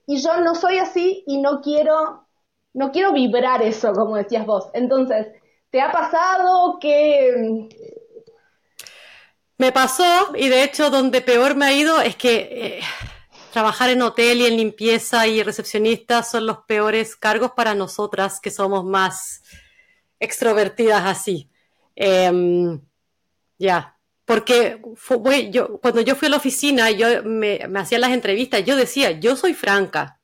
y yo no soy así y no quiero, no quiero vibrar eso, como decías vos. Entonces, ¿te ha pasado que... Me pasó, y de hecho donde peor me ha ido es que trabajar en hotel y en limpieza y recepcionista son los peores cargos para nosotras que somos más extrovertidas así. Em, ya, porque fu- güey, yo, cuando yo fui a la oficina, yo me, me hacía las entrevistas, yo decía, yo soy franca,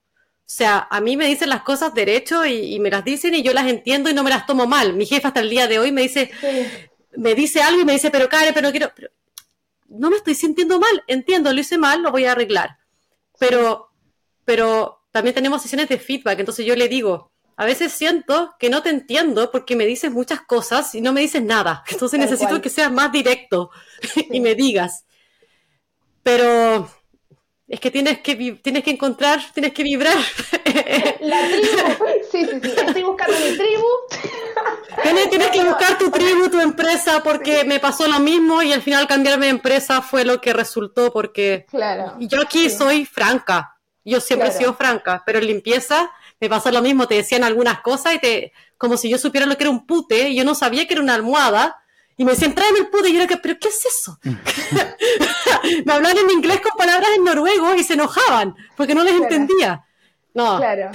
sea, a mí me dicen las cosas derecho y, me las dicen y yo las entiendo y no me las tomo mal. Mi jefa hasta el día de hoy me dice, me dice algo y me dice, pero Karen, pero no quiero, pero no me estoy sintiendo mal, entiendo, lo hice mal, lo voy a arreglar. Pero, pero también tenemos sesiones de feedback, entonces yo le digo, a veces siento que no te entiendo porque me dices muchas cosas y no me dices nada. Entonces necesito que seas más directo y me digas. Pero es que tienes que tienes que encontrar, tienes que vibrar. La tribu, sí, sí, sí, estoy buscando mi tribu. Tienes, que buscar tu tribu, tu empresa, porque me pasó lo mismo y al final cambiarme de empresa fue lo que resultó, porque claro, yo aquí soy franca, yo siempre he sido franca, pero en limpieza me pasó lo mismo, te decían algunas cosas y te, como si yo supiera lo que era un pute, y yo no sabía que era una almohada, y me decían, tráeme el pute, y yo era, ¿pero qué es eso? me hablaban en inglés con palabras en noruego y se enojaban, porque no les entendía. No. Claro,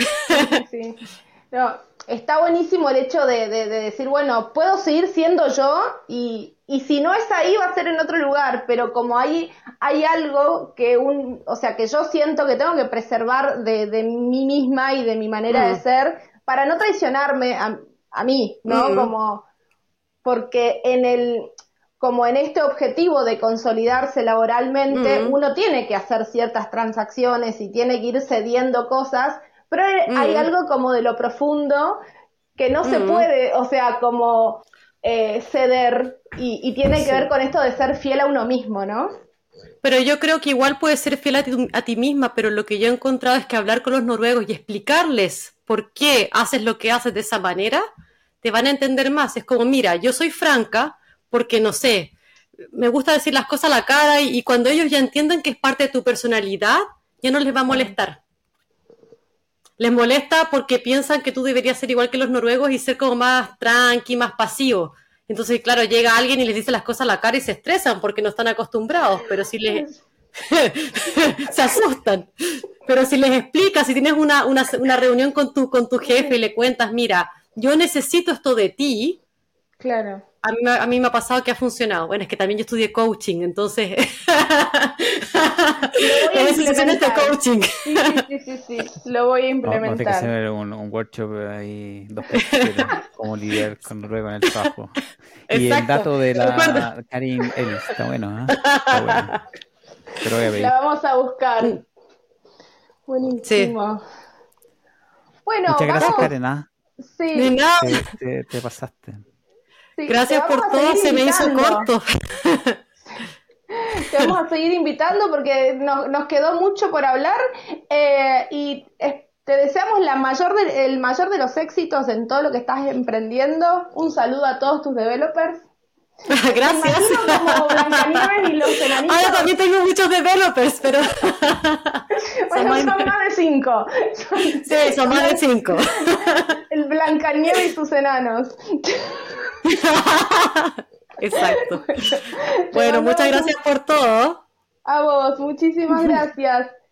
sí, No, está buenísimo el hecho de, decir, bueno, puedo seguir siendo yo y, y, si no es ahí va a ser en otro lugar, pero como hay, hay algo que un, o sea, que yo siento que tengo que preservar de, de mí misma y de mi manera de mm. ser para no traicionarme a, a mí, ¿no? Mm. Como porque en el como en este objetivo de consolidarse laboralmente, uno tiene que hacer ciertas transacciones y tiene que ir cediendo cosas, pero hay algo como de lo profundo que no se puede, o sea, como eh, ceder y, tiene que ver con esto de ser fiel a uno mismo, ¿no? Pero yo creo que igual puedes ser fiel a ti, a ti misma, pero lo que yo he encontrado es que hablar con los noruegos y explicarles por qué haces lo que haces de esa manera, te van a entender más. Es como, mira, yo soy franca porque, no sé, me gusta decir las cosas a la cara y, cuando ellos ya entiendan que es parte de tu personalidad, ya no les va a molestar. Les molesta porque piensan que tú deberías ser igual que los noruegos y ser como más tranqui, más pasivo. Entonces, claro, llega alguien y les dice las cosas a la cara y se estresan porque no están acostumbrados, pero si les... se asustan. Pero si les explicas, si tienes una, una, una reunión con tu, con tu jefe y le cuentas, mira, yo necesito esto de ti. Claro. A mí, a mí, me ha pasado que ha funcionado. Bueno, es que también yo estudié coaching, entonces. de coaching. Sí, sí, sí, sí, Lo voy a implementar. Vamos a que hacer un, un, workshop ahí, dos cómo lidiar con luego en el trabajo. Y el dato de la Karin Ellis, está bueno, ¿eh? Está bueno. Pero voy a La vamos a buscar. Buenísimo. Bueno, Muchas gracias, Karen. ¿ah? Sí. Te, te, pasaste. Gracias por todo, se me hizo corto. Te vamos a seguir invitando porque nos, nos quedó mucho por hablar eh, y te deseamos la mayor el mayor de los éxitos en todo lo que estás emprendiendo. Un saludo a todos tus developers. Gracias. Como Blancanieves y los enanitos. Ahora también tengo muchos developers, pero. bueno, son, más de cinco. Sí, son más de cinco. El Blancanieves y sus enanos. Exacto. Bueno, muchas gracias por todo. A vos, muchísimas gracias.